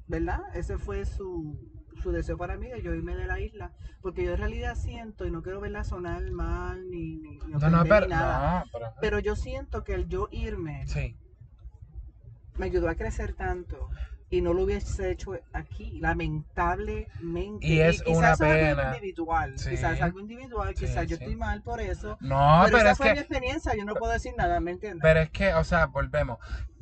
¿verdad? Ese fue su, su deseo para mí de yo irme de la isla, porque yo en realidad siento, y no quiero verla sonar mal ni, ni, ni no, no, ofender pero, ni nada, no, pero, pero yo siento que el yo irme sí, me ayudó a crecer tanto. Y no lo hubiese hecho aquí, lamentablemente. Y es quizás una es algo pena. individual. Sí. Quizás es algo individual, Sí, quizás yo sí. estoy mal por eso. no, pero, pero esa es fue mi que, experiencia, yo no puedo decir nada, ¿me entiendes? pero es que, o sea, volvemos,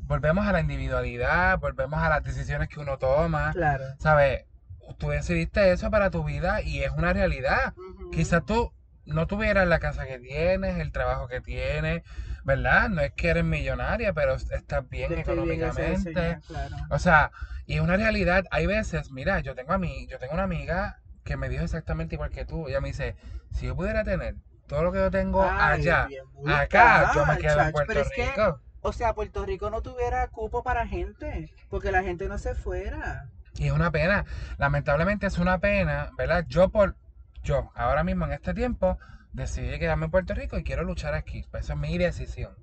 volvemos a la individualidad, volvemos a las decisiones que uno toma, claro. ¿sabes? Tú decidiste eso para tu vida y es una realidad. Ujú. Quizás tú no tuvieras la casa que tienes, el trabajo que tienes, ¿verdad? No es que eres millonaria, pero estás bien económicamente. Claro. O sea, y es una realidad. Hay veces, mira, yo tengo a mí, yo tengo una amiga que me dijo exactamente igual que tú. Ella me dice, si yo pudiera tener todo lo que yo tengo Ay, allá, bien acá, yo me quedo en chacho, Puerto pero es que, Rico. o sea, Puerto Rico no tuviera cupo para gente, porque la gente no se fuera. Y es una pena. Lamentablemente es una pena, ¿verdad? Yo por yo, ahora mismo en este tiempo, decidí quedarme en Puerto Rico y quiero luchar aquí. Pues esa es mi decisión.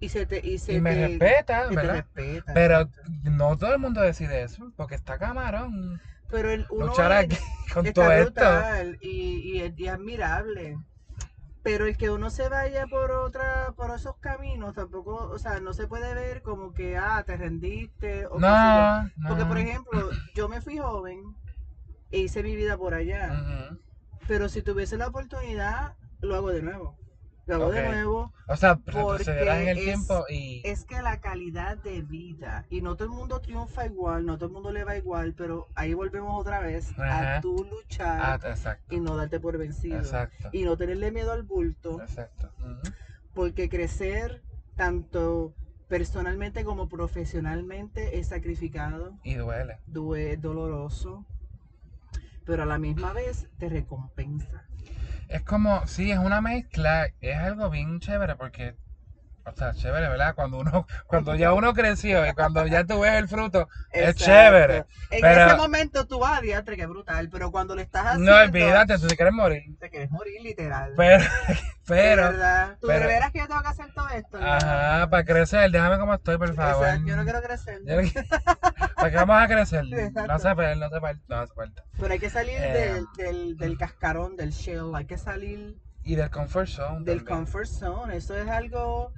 Y, se te, y, se Y me te- respeta, te ¿verdad? respeta, Pero exacto. no todo el mundo decide eso, porque está camarón Pero el, uno luchar aquí [laughs] con todo esto. y, y, es- y admirable. Pero el que uno se vaya por otra, por esos caminos, tampoco, o sea, no se puede ver como que, ah, te rendiste o. No, no. Porque, por ejemplo, yo me fui joven e hice mi vida por allá. Pero si tuviese la oportunidad, lo hago de nuevo. Lo hago de nuevo. O sea, Porque retrocederás en el es- tiempo y... Es que la calidad de vida, y no todo el mundo triunfa igual, no todo el mundo le va igual, pero ahí volvemos otra vez Ajá. a tú luchar Ah, y no darte por vencido. exacto, Y no tenerle miedo al bulto, exacto. Porque crecer tanto personalmente como profesionalmente es sacrificado, Y duele. due- doloroso, pero a la misma vez te recompensa. Es como, sí, es una mezcla, es algo bien chévere porque, o sea, chévere, ¿verdad? Cuando uno, [laughs] cuando ya uno creció y cuando ya tú ves el fruto, es chévere. En pero- ese momento tú vas a diatre, que brutal, pero cuando le estás haciendo, No olvídate, tú te quieres morir. te quieres morir literal. Pero, [laughs] De pero, verdad. ¿Tú pero- de veras que yo tengo que hacer todo esto? ajá, para crecer, déjame como estoy, por favor. Exacto, yo no quiero crecer. [laughs] ¿Para qué vamos a crecer? Exacto. No se puede, no se puede, no se puede. Pero hay que salir Eh, del, del, del cascarón, del shell, hay que salir Y del comfort zone. del también. comfort zone. Eso es algo.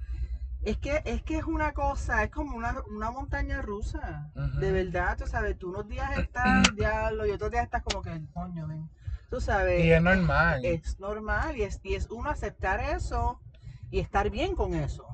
Es que, es que es una cosa, es como una, una montaña rusa. De verdad, tú sabes, tú unos días estás [clears throat] diablo y otros días estás como que, coño, ven. Tú sabes, Y es normal. es normal y es, y es uno aceptar eso y estar bien con eso.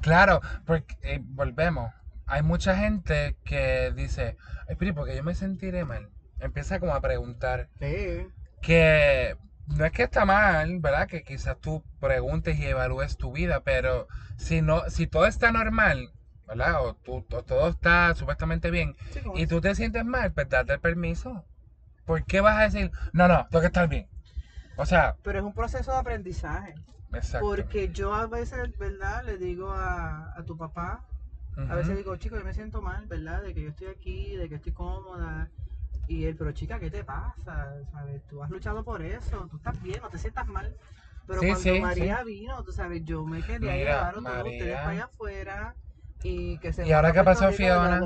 Claro, porque eh, volvemos. Hay mucha gente que dice, ay, pero ¿y por qué yo me sentiré mal? Empieza como a preguntar Sí. que no es que está mal, ¿verdad? Que quizás tú preguntes y evalúes tu vida, pero si no, si todo está normal, ¿verdad? O, tú, o todo está supuestamente bien Sí, y tú te sientes mal, pues date el permiso. ¿Por qué vas a decir, no, no, tengo que estar bien? O sea, Pero es un proceso de aprendizaje. exacto. Porque yo a veces, ¿verdad? Le digo a, a tu papá, a veces digo, chico, yo me siento mal, ¿verdad? De que yo estoy aquí, de que estoy cómoda. Y él, pero chica, ¿qué te pasa? ¿Sabes? Tú has luchado por eso, tú estás bien, no te sientas mal. Pero Sí, cuando sí, María vino, tú sabes, yo me quería Mira, llevar a todos ustedes para allá afuera y que se ¿Y ahora qué pasó, Fiona?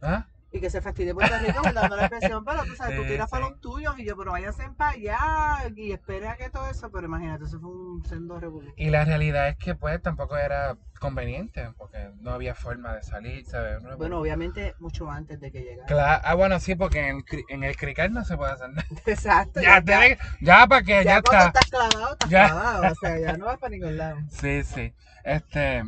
¿Ah? Y que se fastidie Puerto Rico dando la expresión, pero tú sabes, tú tiras para los tuyos y yo, pero váyanse para allá y espera que todo eso, pero imagínate, eso fue un sendo revolución. Y la realidad es que pues tampoco era conveniente, porque no había forma de salir, ¿sabes? No- Bueno, obviamente mucho antes de que llegara. Claro, ah, bueno, sí, porque en el, en el cricket no se puede hacer nada. [laughs] Exacto. Ya, te- ya para que, ya, ya cuando está. estás clavado, estás Ya. clavado. O sea, ya no vas para ningún lado. [laughs] Sí, sí. Este,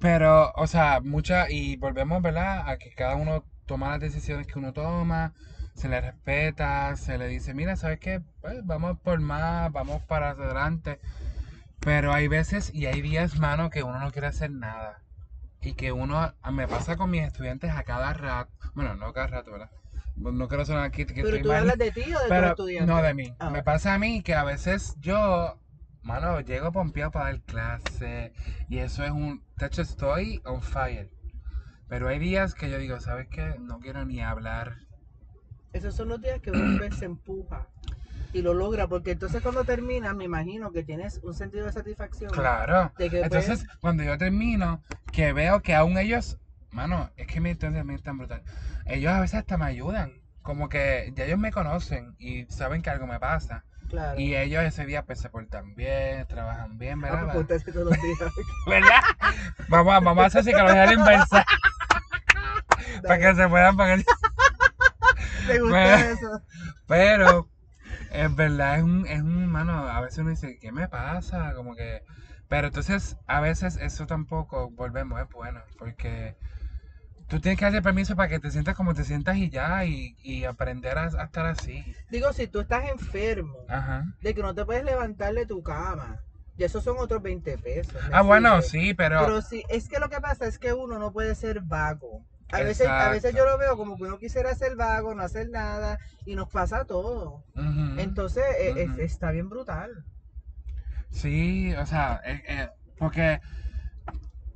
pero, o sea, mucha, y volvemos, ¿verdad? A que cada uno toma las decisiones que uno toma, se le respeta, se le dice, mira, ¿sabes qué? Pues vamos por más, vamos para adelante. Pero hay veces y hay días, mano, que uno no quiere hacer nada. Y que uno, me pasa con mis estudiantes a cada rato, bueno, no cada rato, ¿verdad? No quiero sonar aquí que Pero tú mal. hablas de ti o de tus Pero estudiantes. no de mí. Ah, Me pasa a mí que a veces yo, mano, llego pompeado para dar clase y eso es un, de hecho estoy on fire. Pero hay días que yo digo, ¿sabes qué? No quiero ni hablar. Esos son los días que uno se empuja y lo logra, porque entonces cuando terminas, me imagino que tienes un sentido de satisfacción. Claro. De que, pues, Entonces, cuando yo termino, que veo que aún ellos, mano, es que mi entendimiento es tan brutal. Ellos a veces hasta me ayudan. Como que ya ellos me conocen y saben que algo me pasa. Claro. Y ellos ese día pues se portan bien, trabajan bien, Ah, ¿verdad? ustedes todos los días. [laughs] ¿Verdad? Vamos, a- vamos a hacer psicología inversa. [laughs] para que se puedan pagar. [laughs] Me gusta Bueno. eso. Pero, en verdad, es un, es un, mano, a veces uno dice, ¿qué me pasa? Como que... Pero entonces, a veces eso tampoco, volvemos, es bueno, porque tú tienes que darle permiso para que te sientas como te sientas y ya, y, y aprender a, a estar así. Digo, si tú estás enfermo, Ajá. de que no te puedes levantar de tu cama, y esos son otros 20 pesos. ¿me Ah, bueno, sí, pero... Pero sí, es que lo que pasa es que uno no puede ser vago. A veces, a veces yo lo veo como que uno quisiera ser vago, no hacer nada, y nos pasa todo. Ujú. Entonces, es- Ujú. está bien brutal. Sí, o sea, eh, eh, porque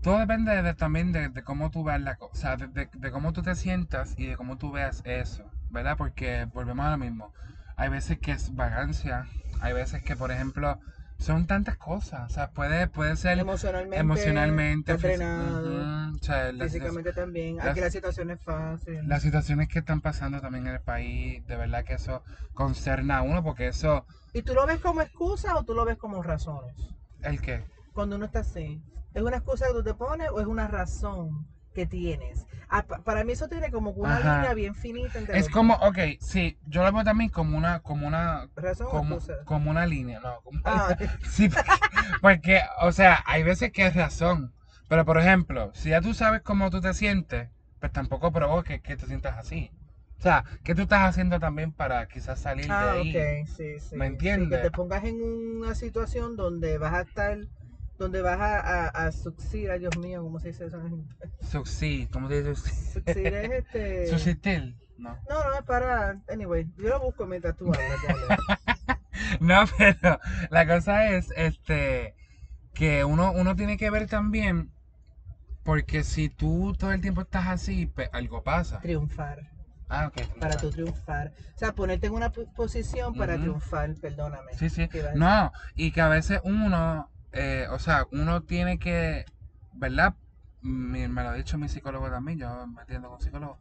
todo depende de, también de, de cómo tú veas la cosa, de, de- de cómo tú te sientas y de cómo tú veas eso, ¿verdad? Porque volvemos a lo mismo. Hay veces que es vagancia, hay veces que, por ejemplo, son tantas cosas. O sea, puede, puede ser Emocionalmente. emocionalmente, estás fisi- drenado, Ujú, o sea, la situa- Físicamente también. las- Aquí la situación es fácil. las situaciones que están pasando también en el país, de verdad que eso concerna a uno, porque eso, ¿Y tú lo ves como excusa o tú lo ves como razones? ¿el qué? Cuando uno está así. ¿Es una excusa que tú te pones o es una razón que tienes? Ah, pa- para mí eso tiene como una Ajá. línea bien finita entre Es los como, ok, sí, yo lo veo también como una, como una, dos. razón o como, excusa. como una línea, no, como Ah, [laughs] Sí, porque, porque, o sea, hay veces que es razón. Pero, por ejemplo, si ya tú sabes cómo tú te sientes, pues tampoco provoques que te sientas así. O sea, ¿qué tú estás haciendo también para quizás salir de ah, ahí? ok, sí, sí. ¿Me Sí, entiendes? que te pongas en una situación donde vas a estar, donde vas a, a, a succeed, ay Dios mío, ¿cómo se dice eso? en? Succeed, ¿cómo te dice? Succeed es este... [laughs] Subsistir, no. No, no, es para... Anyway, yo lo busco mientras tú hablas. [laughs] No, pero la cosa es, este, que uno, uno tiene que ver también, porque si tú todo el tiempo estás así, pues algo pasa. Triunfar. Ah, ok. Para tú triunfar. O sea, ponerte en una po- posición para triunfar, perdóname. Sí, sí. No, y que a veces uno, eh, o sea, uno tiene que, ¿verdad? Mi- me lo ha dicho mi psicólogo también, yo me atiendo con psicólogo.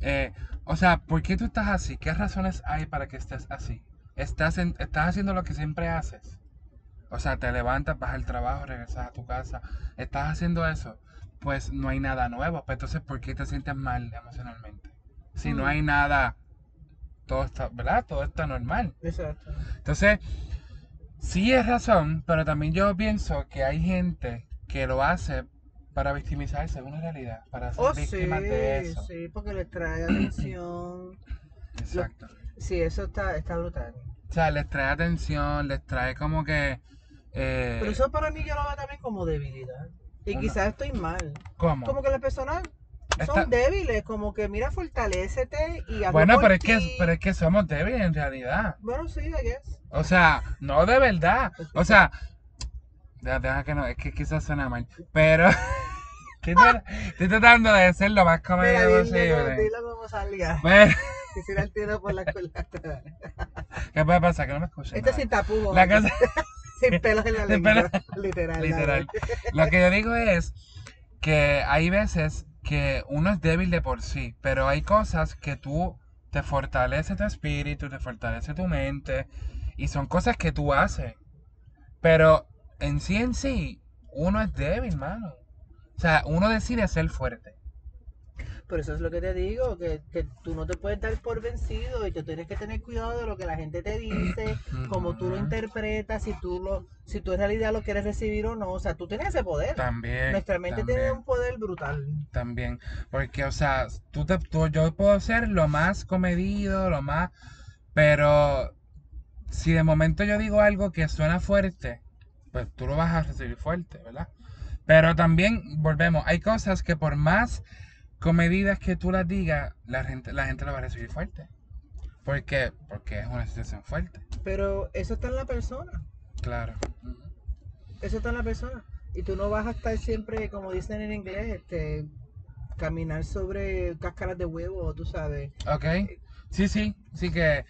Eh, o sea, ¿por qué tú estás así? ¿Qué razones hay para que estés así? Estás, en- estás haciendo lo que siempre haces. O sea, te levantas, vas al trabajo, regresas a tu casa. Estás haciendo eso. Pues no hay nada nuevo. Pues entonces, ¿por qué te sientes mal emocionalmente? Si no Mm. hay nada, todo está, ¿verdad? Todo está normal. Exacto. Entonces, sí es razón, pero también yo pienso que hay gente que lo hace para victimizarse de una realidad, para ser Oh, sí, víctimas de eso. sí, porque les trae [clears throat] atención. Exacto. Sí, eso está, está brutal. O sea, les trae atención, les trae como que... eh, Pero eso para mí yo lo veo también como debilidad. Y Una- quizás estoy mal. ¿Cómo? Como que las personas son débiles, como que mira, fortalecete y Bueno, pero es, que, pero es que somos débiles en realidad. Bueno, sí, I guess. O sea, no de verdad. O sea, deja, que no, es que quizás suena mal. Pero [laughs] estoy, tra- estoy tratando de ser lo más comedia posible. dilo como salga. Pero, [laughs] Quisiera el tiro por la culata. [laughs] ¿Qué puede pasar? Que no me escuchen. Este nada. sin tapujos. La cosa, Sin pelos en la lengua. pelos. Literal. literal. Lo que yo digo es que hay veces que uno es débil de por sí, pero hay cosas que tú te fortalece tu espíritu, te fortalece tu mente, y son cosas que tú haces. Pero en sí en sí, uno es débil, mano. O sea, uno decide ser fuerte. Por eso es lo que te digo, que, que tú no te puedes dar por vencido y que tienes que tener cuidado de lo que la gente te dice, cómo tú lo interpretas, si tú lo, si tú en realidad lo quieres recibir o no. O sea, tú tienes ese poder. También. Nuestra mente también. tiene un poder brutal. También, porque, o sea, tú te, tú- yo puedo ser lo más comedido, lo más, pero si de momento yo digo algo que suena fuerte, pues tú lo vas a recibir fuerte, ¿verdad? Pero también, volvemos, hay cosas que por más comedidas que tú las digas, la gente, la gente lo va a recibir fuerte. ¿Por qué? Porque es una situación fuerte, Pero eso está en la persona. claro. Eso está en la persona. Y tú no vas a estar siempre, como dicen en inglés, este, caminar sobre cáscaras de huevo, tú sabes. Ok, sí, sí, sí que,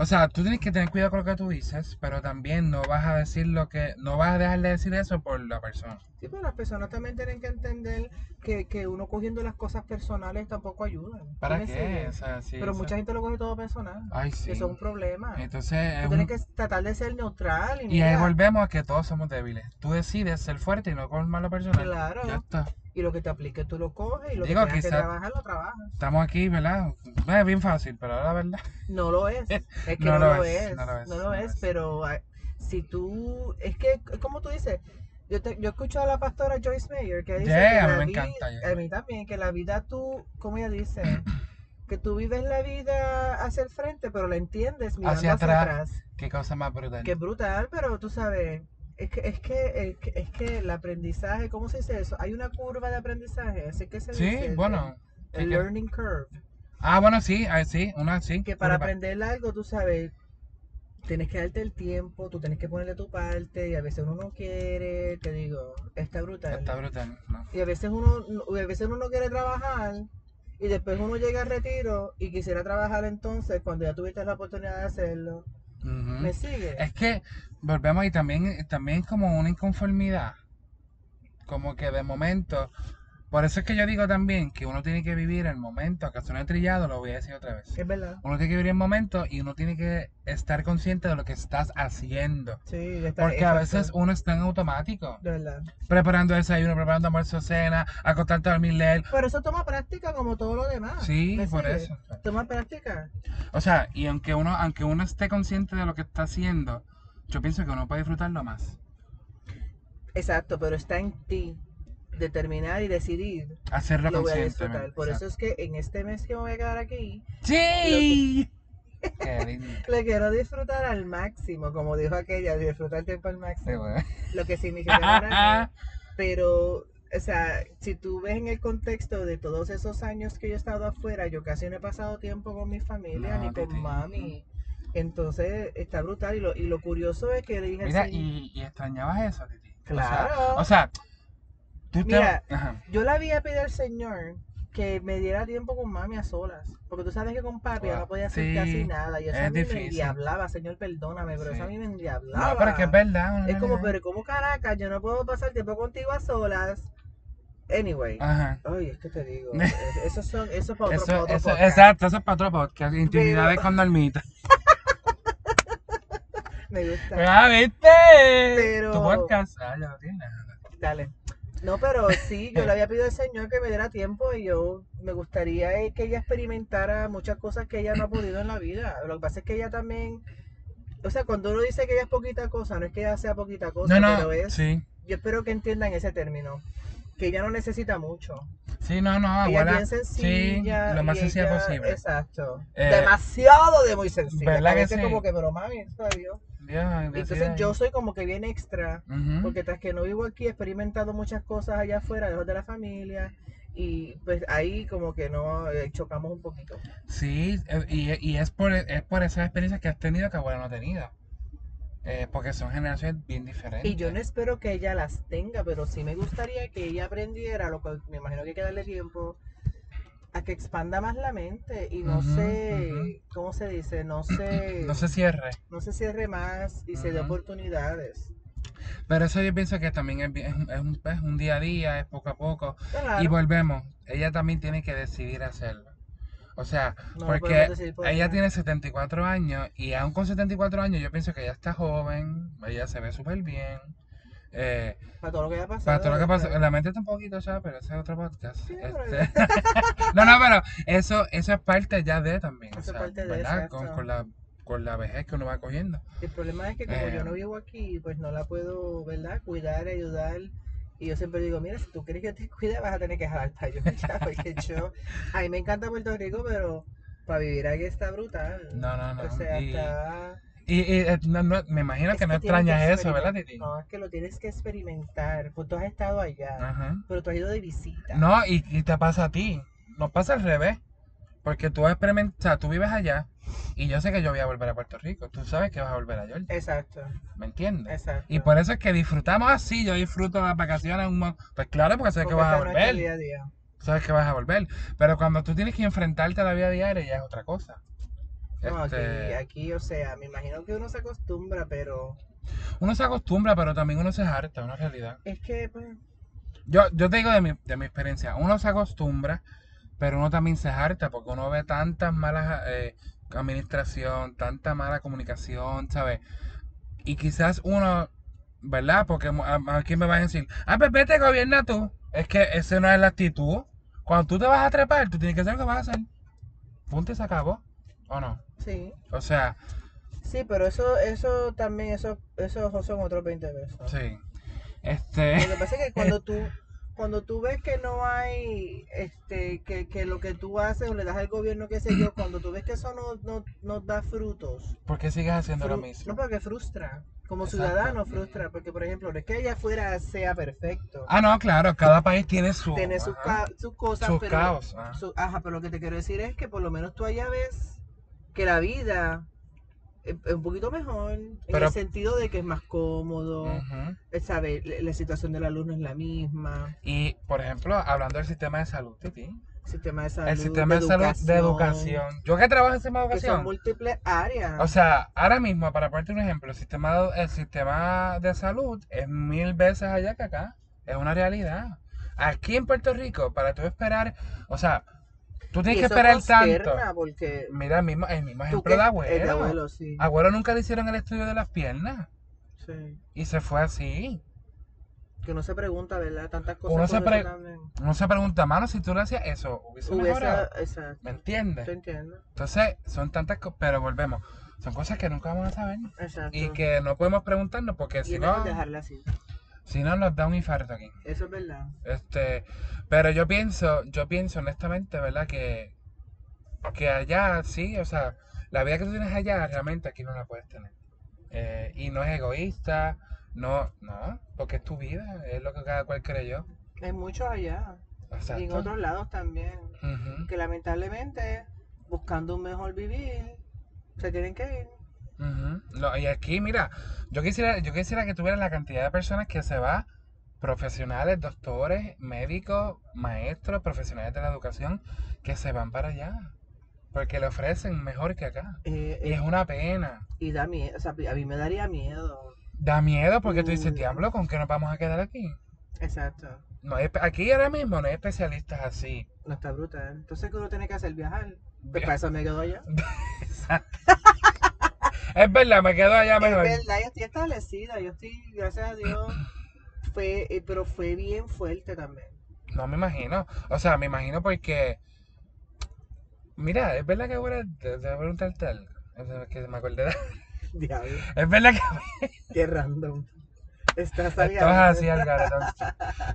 o sea, tú tienes que tener cuidado con lo que tú dices, pero también no vas a decir lo que, no vas a dejar de decir eso por la persona. Sí, pero las personas también tienen que entender que, que uno cogiendo las cosas personales tampoco ayuda. ¿Sí ¿Para qué? sigues? O sea, sí, pero o sea, mucha gente lo coge todo personal. Ay, sí. Eso es un problema. Entonces, es Tú tienes un- que tratar de ser neutral. Y, y ahí volvemos a que todos somos débiles. Tú decides ser fuerte y no con malo personal. Claro. Ya está. Y lo que te aplique tú lo coges y lo Digo, que tengas que trabajar lo trabajas. Estamos aquí, ¿verdad? Es bien fácil, pero la verdad. No lo es. [laughs] Es que No no, lo es, es. no lo es, No lo pero ah, si tú. Es que, como tú dices, yo, te, yo escucho a la pastora Joyce Mayer que dice. Yeah, que a mí me vida- encanta. A mí también, que la vida tú, como ella dice, [clears throat] que tú vives la vida hacia el frente, pero la entiendes mirando Hacia hacia, atrás. atrás. Qué cosa más brutal. Que es brutal, pero tú sabes. Es que, es que, es que, es que el aprendizaje, ¿cómo se dice eso? Hay una curva de aprendizaje, así que se Sí, dice. bueno. El, learning curve. Ah, bueno, sí, ah, sí, una sí. que para aprender algo, tú sabes, tienes que darte el tiempo, tú tienes que ponerle tu parte, y a veces uno no quiere, te digo, está brutal. Está brutal, ¿no? Y a veces uno, no- a veces uno no quiere trabajar, y después uno llega al retiro y quisiera trabajar entonces cuando ya tuviste la oportunidad de hacerlo. ¿Me sigue? Es que volvemos y también, también como una inconformidad. Como que de momento. Por eso es que yo digo también que uno tiene que vivir el momento. No he trillado, lo voy a decir otra vez. Es verdad. Uno tiene que vivir el momento y uno tiene que estar consciente de lo que estás haciendo. Sí, está- Porque a veces uno está en automático. De verdad. Preparando desayuno, preparando almuerzo, cena, acostarte a dormir, leer. Pero eso toma práctica como todo lo demás. Sí, ¿Me por sigue? eso. Toma práctica. O sea, y aunque uno, aunque uno esté consciente de lo que está haciendo, yo pienso que uno puede disfrutarlo más. Exacto, pero está en ti determinar y decidir Hacerlo lo voy a disfrutar. Por eso es que en este mes que me voy a quedar aquí, ¡Sí! Qué lindo. [laughs] le quiero disfrutar al máximo, como dijo aquella, disfrutar el tiempo al Sí, máximo. bueno. Lo que significa para [laughs] mí. Pero, o sea, si tú ves en el contexto de todos esos años que yo he estado afuera, yo casi no he pasado tiempo con mi familia No, ni con mami. Entonces está brutal. Y lo, y lo curioso es que dije Mira, Señor- y, y extrañabas eso, Titi. O sea, Claro. O sea, tú. Mira. Yo le había pedido al Señor que me diera tiempo con mami a solas. Porque tú sabes que con papi yo no podía hacer Sí, casi nada. Y eso es a mí me difícil. endiablaba, Señor, perdóname, pero Sí. eso a mí me endiablaba. No, pero es que es verdad. Es como, pero ¿cómo caracas? Yo no puedo pasar tiempo contigo a solas. Anyway. Ajá. Ay, es que te digo. [laughs] es- Esos son, eso es para otro, para Eso, otro eso, podcast. exacto, eso es para otro podcast. Intimidades Pero- con Normita. [laughs] Me gusta. ¡Ah, viste! Pero- Tu podcast. Ah, ya lo tienes. Dale. No, pero sí, yo le había pedido al Señor que me diera tiempo y yo me gustaría eh, que ella experimentara muchas cosas que ella no ha podido en la vida. Lo que pasa es que ella también, o sea, cuando uno dice que ella es poquita cosa, no es que ella sea poquita cosa, No, no, pero es, sí. yo espero que entiendan ese término, que ella no necesita mucho. Sí, no, no, ella es bien sencilla. Sí, lo más sencilla ella- posible. Exacto. Eh, Demasiado de muy sencilla. ¿verdad que sí? como que, pero mami, eso Dios. Dios, Entonces yo soy como que bien extra. Porque tras que no vivo aquí, he experimentado muchas cosas allá afuera, lejos de la familia. Y pues ahí como que no eh, chocamos un poquito. Sí, eh, y, y es, por, es por esas experiencias que has tenido que abuela no ha tenido. Eh, porque son generaciones bien diferentes. Y yo no espero que ella las tenga, pero sí me gustaría que ella aprendiera, lo cual me imagino que hay que darle tiempo, a que expanda más la mente y no Ujú, se, ujú. ¿cómo se dice? No [clears throat] se, No se cierre. no se cierre más y se dé oportunidades. Pero eso yo pienso que también es, es, un- es un, es un día a día, es poco a poco. Claro, Y volvemos, ella también tiene que decidir hacerlo. O sea, No porque decidir por ella ella. tiene 74 años y aún con 74 años yo pienso que ella está joven, ella se ve súper bien. Eh, para todo lo que haya pasado. para todo lo que ¿verdad? la mente está un poquito ya, pero ese es otro podcast. Sí, Este, [laughs] no, no, pero eso, eso es parte ya de también. o Eso es sea, parte de. Con, con la, con la vejez que uno va cogiendo. El problema es que como Eh. yo no vivo aquí, pues no la puedo, ¿verdad? Cuidar, ayudar. Y yo siempre digo, mira, si tú quieres que te cuide, vas a tener que jalar para [laughs] yo, porque yo, a mí me encanta Puerto Rico, pero para vivir aquí está brutal. No, no, no. O sea, y, está... y- y, eh, no- no- me imagino es que no que extrañas eso, ¿verdad. Titi? No, es que lo tienes que experimentar, pues tú has estado allá, Ajá. pero tú has ido de visita. No, y, y te pasa a ti. Nos pasa al revés. Porque tú experimentas, o sea, tú vives allá y yo sé que yo voy a volver a Puerto Rico. Tú sabes que vas a volver a Georgia. Exacto, ¿Me entiendes? exacto. Y por eso es que disfrutamos así. Yo disfruto las vacaciones un mon- Pues claro, porque sé que vas a volver. día a día. Sabes que vas a volver. Pero cuando tú tienes que enfrentarte a la vida diaria ya es otra cosa. No, Este, aquí, aquí, o sea, me imagino que uno se acostumbra, pero Uno se acostumbra, pero también uno se harta, una realidad. es que, pues, Yo, yo te digo de mi, de mi experiencia, uno se acostumbra, pero uno también se harta porque uno ve tantas malas eh, administración, tanta mala comunicación, ¿sabes? Y quizás uno, ¿verdad? Porque aquí me van a decir, ah, pues vete, gobierna tú. Es que esa no es la actitud. Cuando tú te vas a trepar, tú tienes que hacer lo que vas a hacer. Punto y se acabó. ¿O no? sí. O sea, Sí, pero eso, eso también, eso, esos son otros 20 pesos. sí. Este. Lo que pasa es que cuando [laughs] tú, cuando tú ves que no hay, este, que, que lo que tú haces o le das al gobierno, qué sé yo, [clears throat] cuando tú ves que eso no, no, no da frutos, ¿Por qué sigues haciendo lo mismo? no porque frustra, como ciudadano frustra, porque por ejemplo, no es que allá afuera sea perfecto, Ah, no, claro, cada país tiene su. tiene sus, sus cosas, sus pero, caos. ajá. su- ajá, pero lo que te quiero decir es que por lo menos tú allá ves que la vida es es un poquito mejor en el sentido de que es más cómodo, eh, ¿sabes? La, la situación de la luz no es la misma, Y, por ejemplo, hablando del sistema de salud, Titi. sistema de salud, El sistema de, salud de educación. Yo que trabajo en el sistema de que son educación. múltiples áreas. O sea, ahora mismo, para ponerte un ejemplo, el sistema, el sistema de salud es mil veces allá que acá. Es una realidad. Aquí en Puerto Rico, para tú esperar, o sea, tú tienes que esperar tanto. porque Mira, el mismo, el mismo ejemplo de el de abuelo. sí, nunca le hicieron el estudio de las piernas. sí. Y se fue así. Que uno se pregunta, ¿verdad? Tantas cosas. Uno se pre-. Uno se pregunta, mano, si tú le hacías eso, hubiese Hubiese, mejorado. exacto, ¿Me entiendes? te entiendo, Entonces, son tantas cosas, pero volvemos. Son cosas que nunca vamos a saber. exacto. Y que no podemos preguntarnos porque Y si no, dejarla así. Si no nos da un infarto aquí. Eso es verdad. Este, pero yo pienso, yo pienso honestamente, ¿verdad? Que, que allá sí, o sea, la vida que tú tienes allá realmente aquí no la puedes tener. Eh, y no es egoísta, no, no, porque es tu vida, es lo que cada cual creyó. Hay muchos allá. Y en otros lados también. Que lamentablemente, buscando un mejor vivir, se tienen que ir. No, y aquí, mira, yo quisiera, yo quisiera que tuvieras la cantidad de personas que se va, profesionales, doctores, médicos, maestros, profesionales de la educación, que se van para allá. Porque le ofrecen mejor que acá. Eh, Y eh, es una pena. y da miedo. O sea, a mí me daría miedo. Da miedo porque tú dices, Mm. diablo, ¿con qué nos vamos a quedar aquí? Exacto. No hay, aquí ahora mismo no hay especialistas así. No está brutal. Entonces, ¿qué uno tiene que hacer? Viajar. Pues Via- para eso me quedo allá. [laughs] Es verdad, me quedo allá Es mejor. verdad, yo estoy establecida. Yo estoy, gracias a Dios. Fue, eh, pero fue bien fuerte también. No me imagino. O sea, me imagino porque. Mira, es verdad que ahora te, voy a preguntarte algo. Es que me acordé de- [laughs] Diablo. Es verdad que Qué random. Estás es saliendo. así al.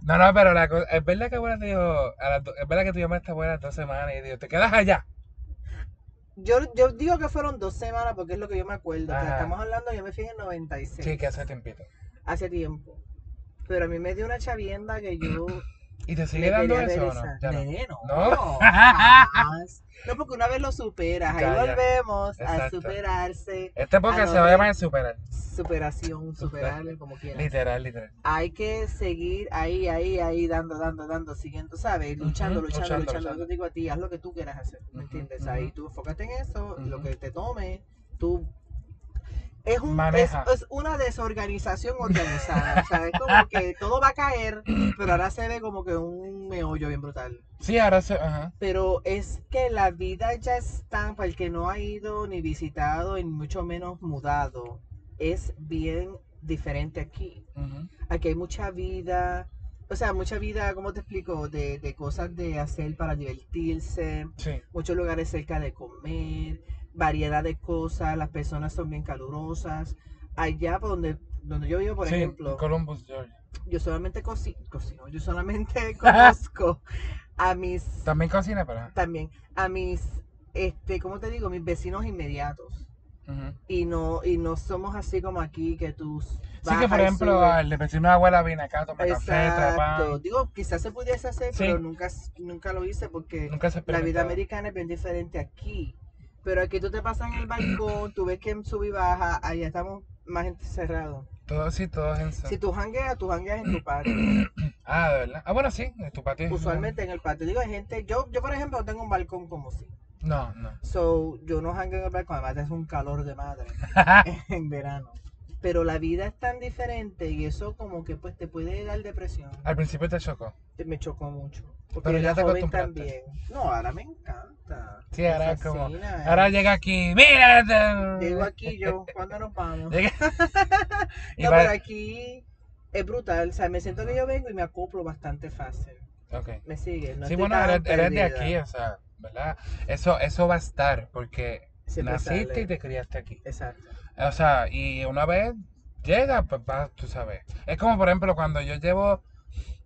No, no, pero la cosa, es verdad que abuela te dijo, a do- es verdad que tú llamaste a abuela dos semanas y dijo, te quedas allá. Yo, yo digo que fueron dos semanas porque es lo que yo me acuerdo. Estamos hablando, yo me fui en el 96. Sí, que hace tiempito. Hace tiempo. Pero a mí me dio una chavienda que yo ¿Y te sigue dando eso o no? Ya no. No. ¿No? jamás. No, porque una vez lo superas, ahí ya. volvemos a superarse. Este porque Ah, se va a llamar superar. Superación, superarle como quieras. Literal, literal. Hay que seguir ahí, ahí, ahí, dando, dando, dando, siguiendo, ¿sabes? Luchando, luchando, luchando, luchando. luchando. Yo te digo a ti, haz lo que tú quieras hacer, ¿me entiendes? Ahí tú enfócate en eso, lo que te tome, tú... Es, un, es, es una desorganización organizada, o sea, es como que [laughs] todo va a caer, pero ahora se ve como que un meollo bien brutal. Sí, ahora se. Ajá. Pero es que la vida ya está, para el que no ha ido ni visitado, y mucho menos mudado, es bien diferente aquí. Aquí hay mucha vida, o sea, mucha vida, ¿cómo te explico? De, de cosas de hacer para divertirse, Sí. muchos lugares cerca de comer, variedad de cosas, las personas son bien calurosas. Allá por donde, donde yo vivo, por sí, ejemplo, Columbus, Georgia. yo solamente coci- cocino, yo solamente [laughs] conozco a mis, También cocina, pero. también, a mis, este, ¿cómo te digo? Mis vecinos inmediatos. Y no, y no somos así como aquí que tú Sí, que por ejemplo, al de vecino de abuela viene acá, toma café, trae Exacto. pan. Digo, quizás se pudiese hacer, Sí. pero nunca, nunca lo hice porque Nunca la vida americana es bien diferente aquí. Pero aquí tú te pasas en el balcón, tú ves que sube y baja, allá estamos más encerrados. Todos sí, todos en Si tú jangueas, tú jangueas en tu [clears throat] patio. Ah, de verdad. Ah, bueno, sí, en tu patio. Usualmente en el patio. Digo, hay gente, yo, yo por ejemplo no tengo un balcón como si. No, no. So, yo no jangueo en el balcón, además es un calor de madre [laughs] en verano. Pero la vida es tan diferente y eso como que pues te puede dar depresión. Al principio te chocó. me chocó mucho. Porque Pero ya te acostumbraste. también. No, ahora me encanta. Sí, ahora es como. fascina. Ahora llega aquí. ¡Mira! Llego aquí yo, ¿cuándo nos vamos? Llega- [laughs] y No, va- pero aquí es brutal. O sea, me siento que yo vengo y me acoplo bastante fácil. Ok. ¿Me sigue? No sí, bueno, eres, eres de aquí, o sea, ¿verdad? Eso, eso va a estar, porque Siempre naciste sale. y te criaste aquí. Exacto. O sea, y una vez llega, pues va, tú sabes. Es como, por ejemplo, cuando yo llevo,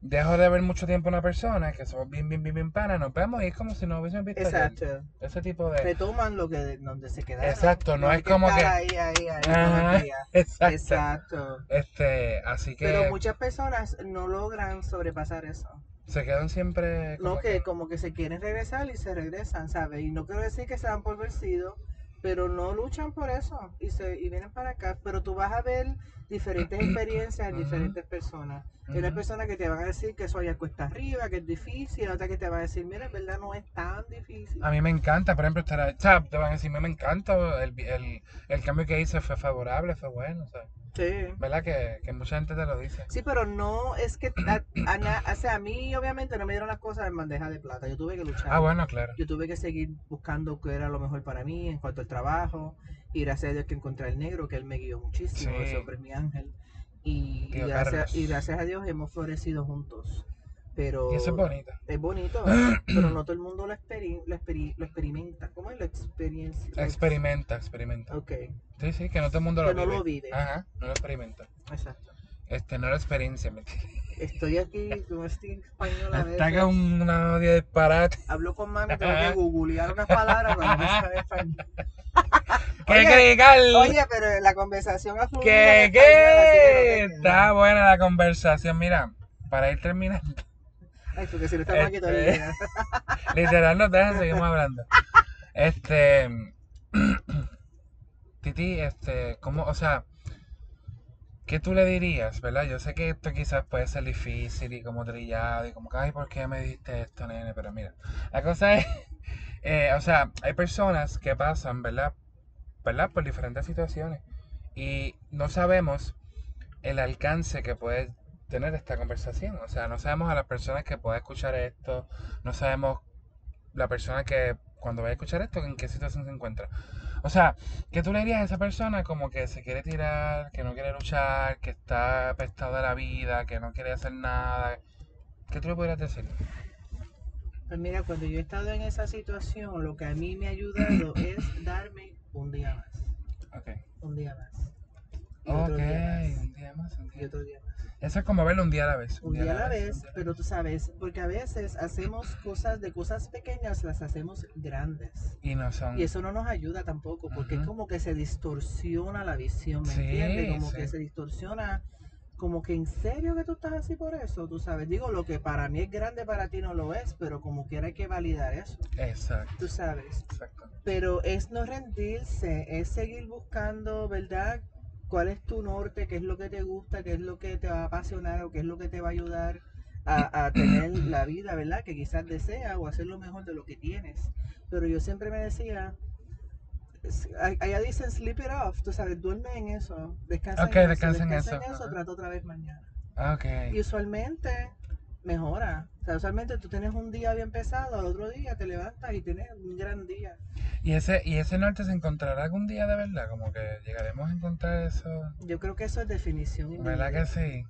dejo de ver mucho tiempo a una persona, que somos bien, bien, bien, bien panas, nos vemos y es como si nos hubiésemos visto ayer. Exacto. Ese tipo de... Retoman lo que donde se quedaron. Exacto, no es como que- Ahí, ahí, ahí, Ajá. [laughs] Exacto. Exacto. Este, así que Pero muchas personas no logran sobrepasar eso. se quedan siempre... No, que como que se quieren regresar y se regresan, ¿sabes? Y no quiero decir que se dan por vencidos, pero no luchan por eso y se y vienen para acá pero tú vas a ver diferentes experiencias en diferentes personas hay una persona que te van a decir que eso allá cuesta arriba que es difícil otra que te va a decir mira en verdad no es tan difícil A mí me encanta, por ejemplo, estar sea, te van a decir, me encanta, el, el, el cambio que hice fue favorable, fue bueno, sí ¿verdad? Que, que mucha gente te lo dice. Sí, pero no es que a, a o sea, a mí obviamente no me dieron las cosas en bandeja de plata. Yo tuve que luchar. Ah, bueno, claro. Yo tuve que seguir buscando qué era lo mejor para mí en cuanto al trabajo. Y gracias a Dios que encontré al negro, que él me guió muchísimo. Sí. Es mi ángel. Y, gracias, y gracias a Dios hemos florecido juntos. Pero Y eso es bonito. es bonito, [clears throat] pero no todo el mundo lo, experi- lo, experi- lo experimenta. ¿Cómo es la experiencia? Experimenta, experimenta. Ok, Sí, sí, que no todo el mundo lo no vive. lo vive. Ajá, no lo experimenta. exacto. Este, no lo experiencia, mentira. Estoy aquí con este español a veces. un- una odia disparate. Hablo con mami, tengo que googlear unas palabras cuando no sabe español. [laughs] ¿Qué Carl? Oye, pero la conversación ha fluido ¿Qué, qué? no te- Está buena la conversación. Mira, para ir terminando. Ay, porque si no estamos aquí Este- día. [laughs] Literal, nos dejan, seguimos hablando. Este. [clears throat] Titi, este, ¿cómo, o sea, qué tú le dirías, verdad? Yo sé que esto quizás puede ser difícil y como trillado y como ay, ¿por qué me dijiste esto, nene? Pero mira, la cosa es, [laughs] eh, o sea, hay personas que pasan, ¿verdad? ¿Verdad? Por diferentes situaciones y no sabemos el alcance que puede tener esta conversación. O sea, no sabemos a las personas que pueda escuchar esto, no sabemos la persona que cuando vaya a escuchar esto en qué situación se encuentra. O sea, ¿qué tú le dirías a esa persona como que se quiere tirar, que no quiere luchar, que está apestado de la vida, que no quiere hacer nada? ¿Qué tú le podrías decir? Pues mira, cuando yo he estado en esa situación, lo que a mí me ha ayudado [clears throat] es darme un día más. Ok. Un día más. Y otro Ok, día más. un día más, un Y día otro día más. Eso es como verlo un día a la vez. Un día a la vez, pero tú sabes, porque a veces hacemos cosas de cosas pequeñas, las hacemos grandes. Y no son... Y eso no nos ayuda tampoco, porque es como que se distorsiona la visión, ¿me Sí, entiendes? Como sí. que se distorsiona, como que en serio que tú estás así por eso, tú sabes. Digo, lo que para mí es grande, para ti no lo es, pero como quiera hay que validar eso, Exacto, tú sabes. exacto. Pero es no rendirse, es seguir buscando, ¿verdad? ¿Cuál es tu norte? ¿Qué es lo que te gusta? ¿Qué es lo que te va a apasionar? ¿O qué es lo que te va a ayudar a, a [clears throat] tener la vida, ¿verdad? Que quizás deseas o hacer lo mejor de lo que tienes. Pero yo siempre me decía, allá dicen sleep it off, tú sabes, duerme en eso, descansa en eso, descansa en eso, eso, trata otra vez mañana. Ok. Y usualmente mejora. O sea, usualmente tú tienes un día bien pesado, al otro día te levantas y tienes un gran día. ¿Y ese, ¿Y ese norte se encontrará algún día de verdad? Como que llegaremos a encontrar eso. Yo creo que eso es definición. ¿Verdad que sí?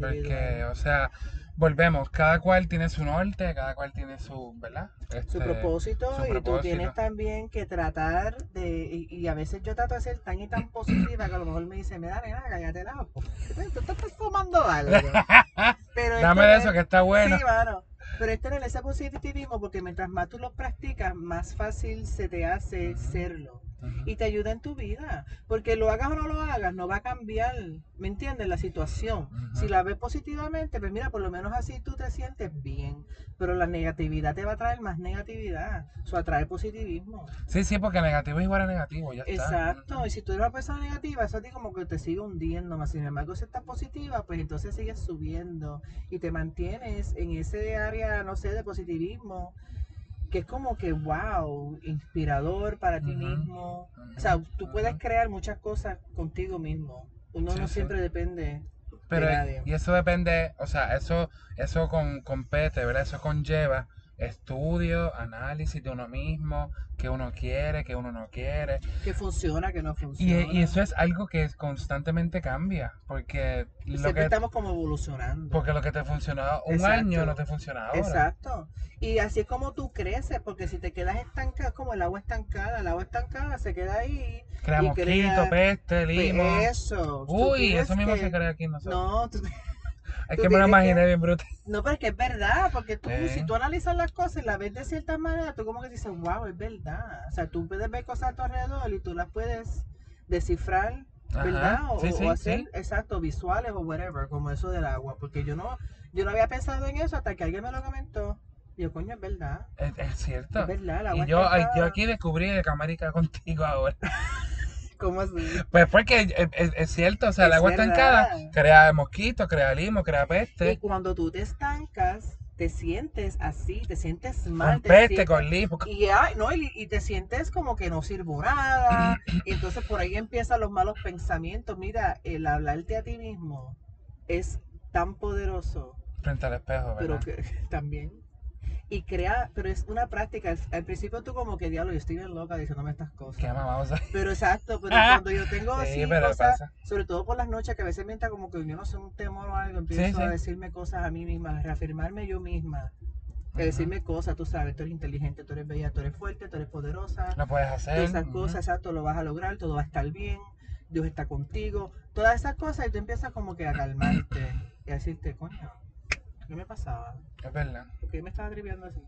Porque, o sea, volvemos, cada cual tiene su norte, cada cual tiene su, ¿verdad? su Este, propósito su y tú tienes también que tratar de y, y a veces yo trato de ser tan y tan [coughs] positiva que a lo mejor me dice me da nena cállate la boca, tú te estás fumando algo. [laughs] Pero Dame de eso que está bueno. sí mano. Pero es tener ese positivismo porque mientras más tú lo practicas más fácil se te hace serlo Y te ayuda en tu vida. Porque lo hagas o no lo hagas, no va a cambiar, ¿me entiendes? La situación. Si la ves positivamente, pues mira, por lo menos así tú te sientes bien. Pero la negatividad te va a traer más negatividad. Eso atrae positivismo. Sí, sí, porque negativo es igual a negativo, ya está. Exacto. Y si tú eres una persona negativa, eso a ti como que te sigue hundiendo más. Sin embargo, si estás positiva, pues entonces sigues subiendo y te mantienes en ese área, no sé, de positivismo. Que es como que, wow, inspirador para ti mismo. O sea, tú puedes crear muchas cosas contigo mismo. Uno Sí, no sí. siempre depende Pero, de nadie. y eso depende, o sea, eso, eso con, compete, ¿verdad? Eso conlleva estudio, análisis de uno mismo, que uno quiere, que uno no quiere. Que funciona, que no funciona. y eso es algo que constantemente cambia, porque lo Siempre que, estamos como evolucionando. porque lo que te funcionó un Exacto. año no te funciona ahora. Exacto. Y así es como tú creces, porque si te quedas estancado, como el agua estancada, el agua estancada se queda ahí. Crea mosquito, crea- peste, limo. eso. Uy, eso mismo que- se crea aquí en nosotros. No, tú- es que me lo tienes imaginé que- bien bruto. [laughs] no, pero es que es verdad, porque tú, Sí. si tú analizas las cosas y las ves de cierta manera, tú como que dices, wow, es verdad. O sea, tú puedes ver cosas a tu alrededor y tú las puedes descifrar, Ajá, ¿verdad? O, sí, o sí, hacer, sí. exacto, visuales o whatever, como eso del agua, porque yo no, yo no había pensado en eso hasta que alguien me lo comentó. Yo, coño, es verdad. Es, es cierto. Es verdad, el agua Y yo, estancada. yo aquí descubrí el Camarica contigo ahora. [laughs] ¿Cómo así? Pues porque es, es- es cierto, o sea, el agua verdad. estancada crea mosquitos, crea limo, crea Y peste, cuando tú te estancas, te sientes así, te sientes mal. con te peste, sientes- con limo. Y, ya, no, y, y te sientes como que no sirvo nada. [clears throat] y entonces por ahí empiezan los malos pensamientos. Mira, el hablarte a ti mismo es tan poderoso, frente al espejo, pero ¿verdad? que [laughs] también. Y crea, pero es una práctica. Al, al principio tú como que diablo, yo estoy bien loca diciéndome estas cosas. Qué. Pero exacto, [laughs] pero cuando yo tengo Sí, así cosas, pasa. sobre todo por las noches, que a veces me entra como que yo no sé, un temor o algo, empiezo Sí, a sí. decirme cosas a mí misma, a reafirmarme yo misma, decirme cosas, tú sabes, tú eres inteligente, tú eres bella, tú eres fuerte, tú eres poderosa, Lo puedes hacer. esas cosas, exacto, lo vas a lograr, todo va a estar bien, Dios está contigo, todas esas cosas y tú empiezas como que a calmarte y a decirte, coño, ¿qué me pasaba? Es verdad. ¿Por qué me estaba triviando así?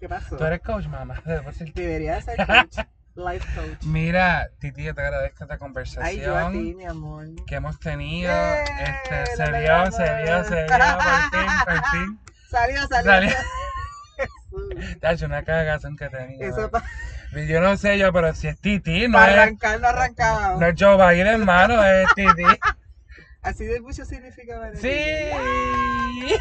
¿Qué pasó? Tú eres coach, mamá. Debería ser [laughs] coach, life coach. Mira, Titi, yo te agradezco esta Ay, yo a conversación ti, mi amor. que hemos tenido. ¡Eh! Este, se vio, se vio, se vio, por fin, por fin. [laughs] Salió, salió. Salió. [laughs] Es una cagazón que tenía. Eso para Yo no sé yo, pero si es Titi, no es, arrancar no arrancaba. no es Joe Biden, hermano, es Titi. Así de mucho significa para. Sí. Ay.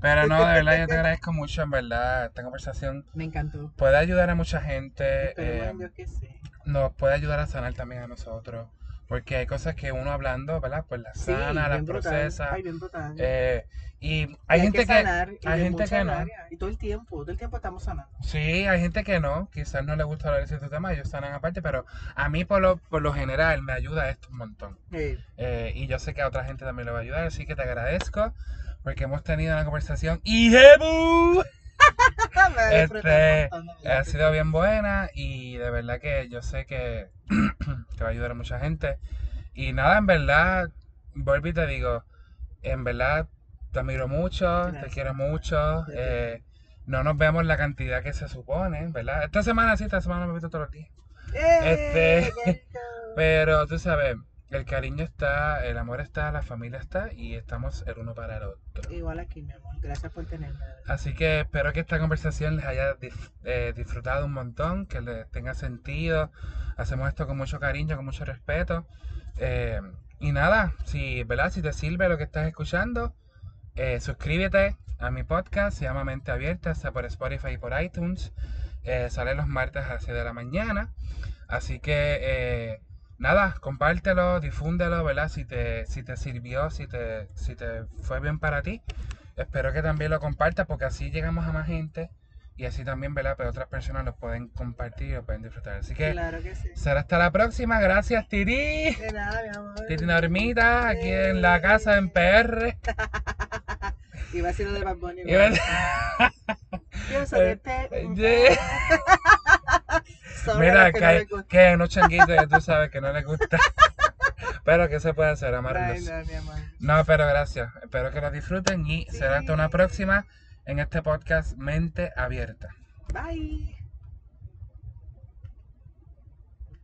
Pero no, de verdad, yo te [laughs] agradezco mucho, en verdad. Esta conversación Me encantó. puede ayudar a mucha gente. Eh, Dios que sí. nos puede ayudar a sanar también a nosotros. Porque hay cosas que uno hablando, ¿verdad? Pues las Sí, sana, las procesa. Ay, bien brutal. eh, y Y hay gente que, sanar, hay gente que no. Y todo el tiempo, todo el tiempo estamos sanando. Sí, hay gente que no, quizás no le gusta hablar de ciertos temas, ellos sanan aparte, pero a mí por lo, por lo general me ayuda esto un montón. Hey. Eh, y yo sé que a otra gente también le va a ayudar, así que te agradezco porque hemos tenido una conversación y ¡Jebu! [laughs] Este, de ha sido bien buena y de verdad que yo sé que, [clears throat] que va a ayudar a mucha gente. Y nada, en verdad, vuelvo y te digo, en verdad te admiro mucho, te quiero mucho. Eh, no nos vemos la cantidad que se supone, ¿verdad? Esta semana sí, esta semana me he visto todos los días. ¡Eh! este-! [laughs] Pero tú sabes, el cariño está, el amor está, la familia está y estamos el uno para el otro. Igual aquí, mi amor. Gracias por tenerme. Así que espero que esta conversación les haya eh, disfrutado un montón, que les tenga sentido. Hacemos esto con mucho cariño, con mucho respeto. Eh, y nada, si, ¿verdad? si te sirve lo que estás escuchando, eh, suscríbete a mi podcast, se llama Mente Abierta, está por Spotify y por iTunes. Sale los martes a las 6 de la mañana. Así que nada, compártelo, difúndelo, ¿verdad? Si te, si te sirvió, si te, si te fue bien para ti. Espero que también lo compartas porque así llegamos a más gente y así también, ¿verdad? Pero otras personas lo pueden compartir y lo pueden disfrutar. Así que Claro que sí. será hasta la próxima. Gracias, Titi. De nada, mi amor. Titi Normita, aquí en la casa en PR. [laughs] Iba a decir lo de Bad Bunny. Yo soy de [laughs] P. Yeah. [laughs] Sorry a Mira, que no hay, gusta. que hay unos changuitos que tú sabes que no les gusta. [laughs] Pero que se puede hacer, amarlos. no. No, pero gracias. Espero que lo disfruten y será hasta una próxima en este podcast Mente Abierta. Bye.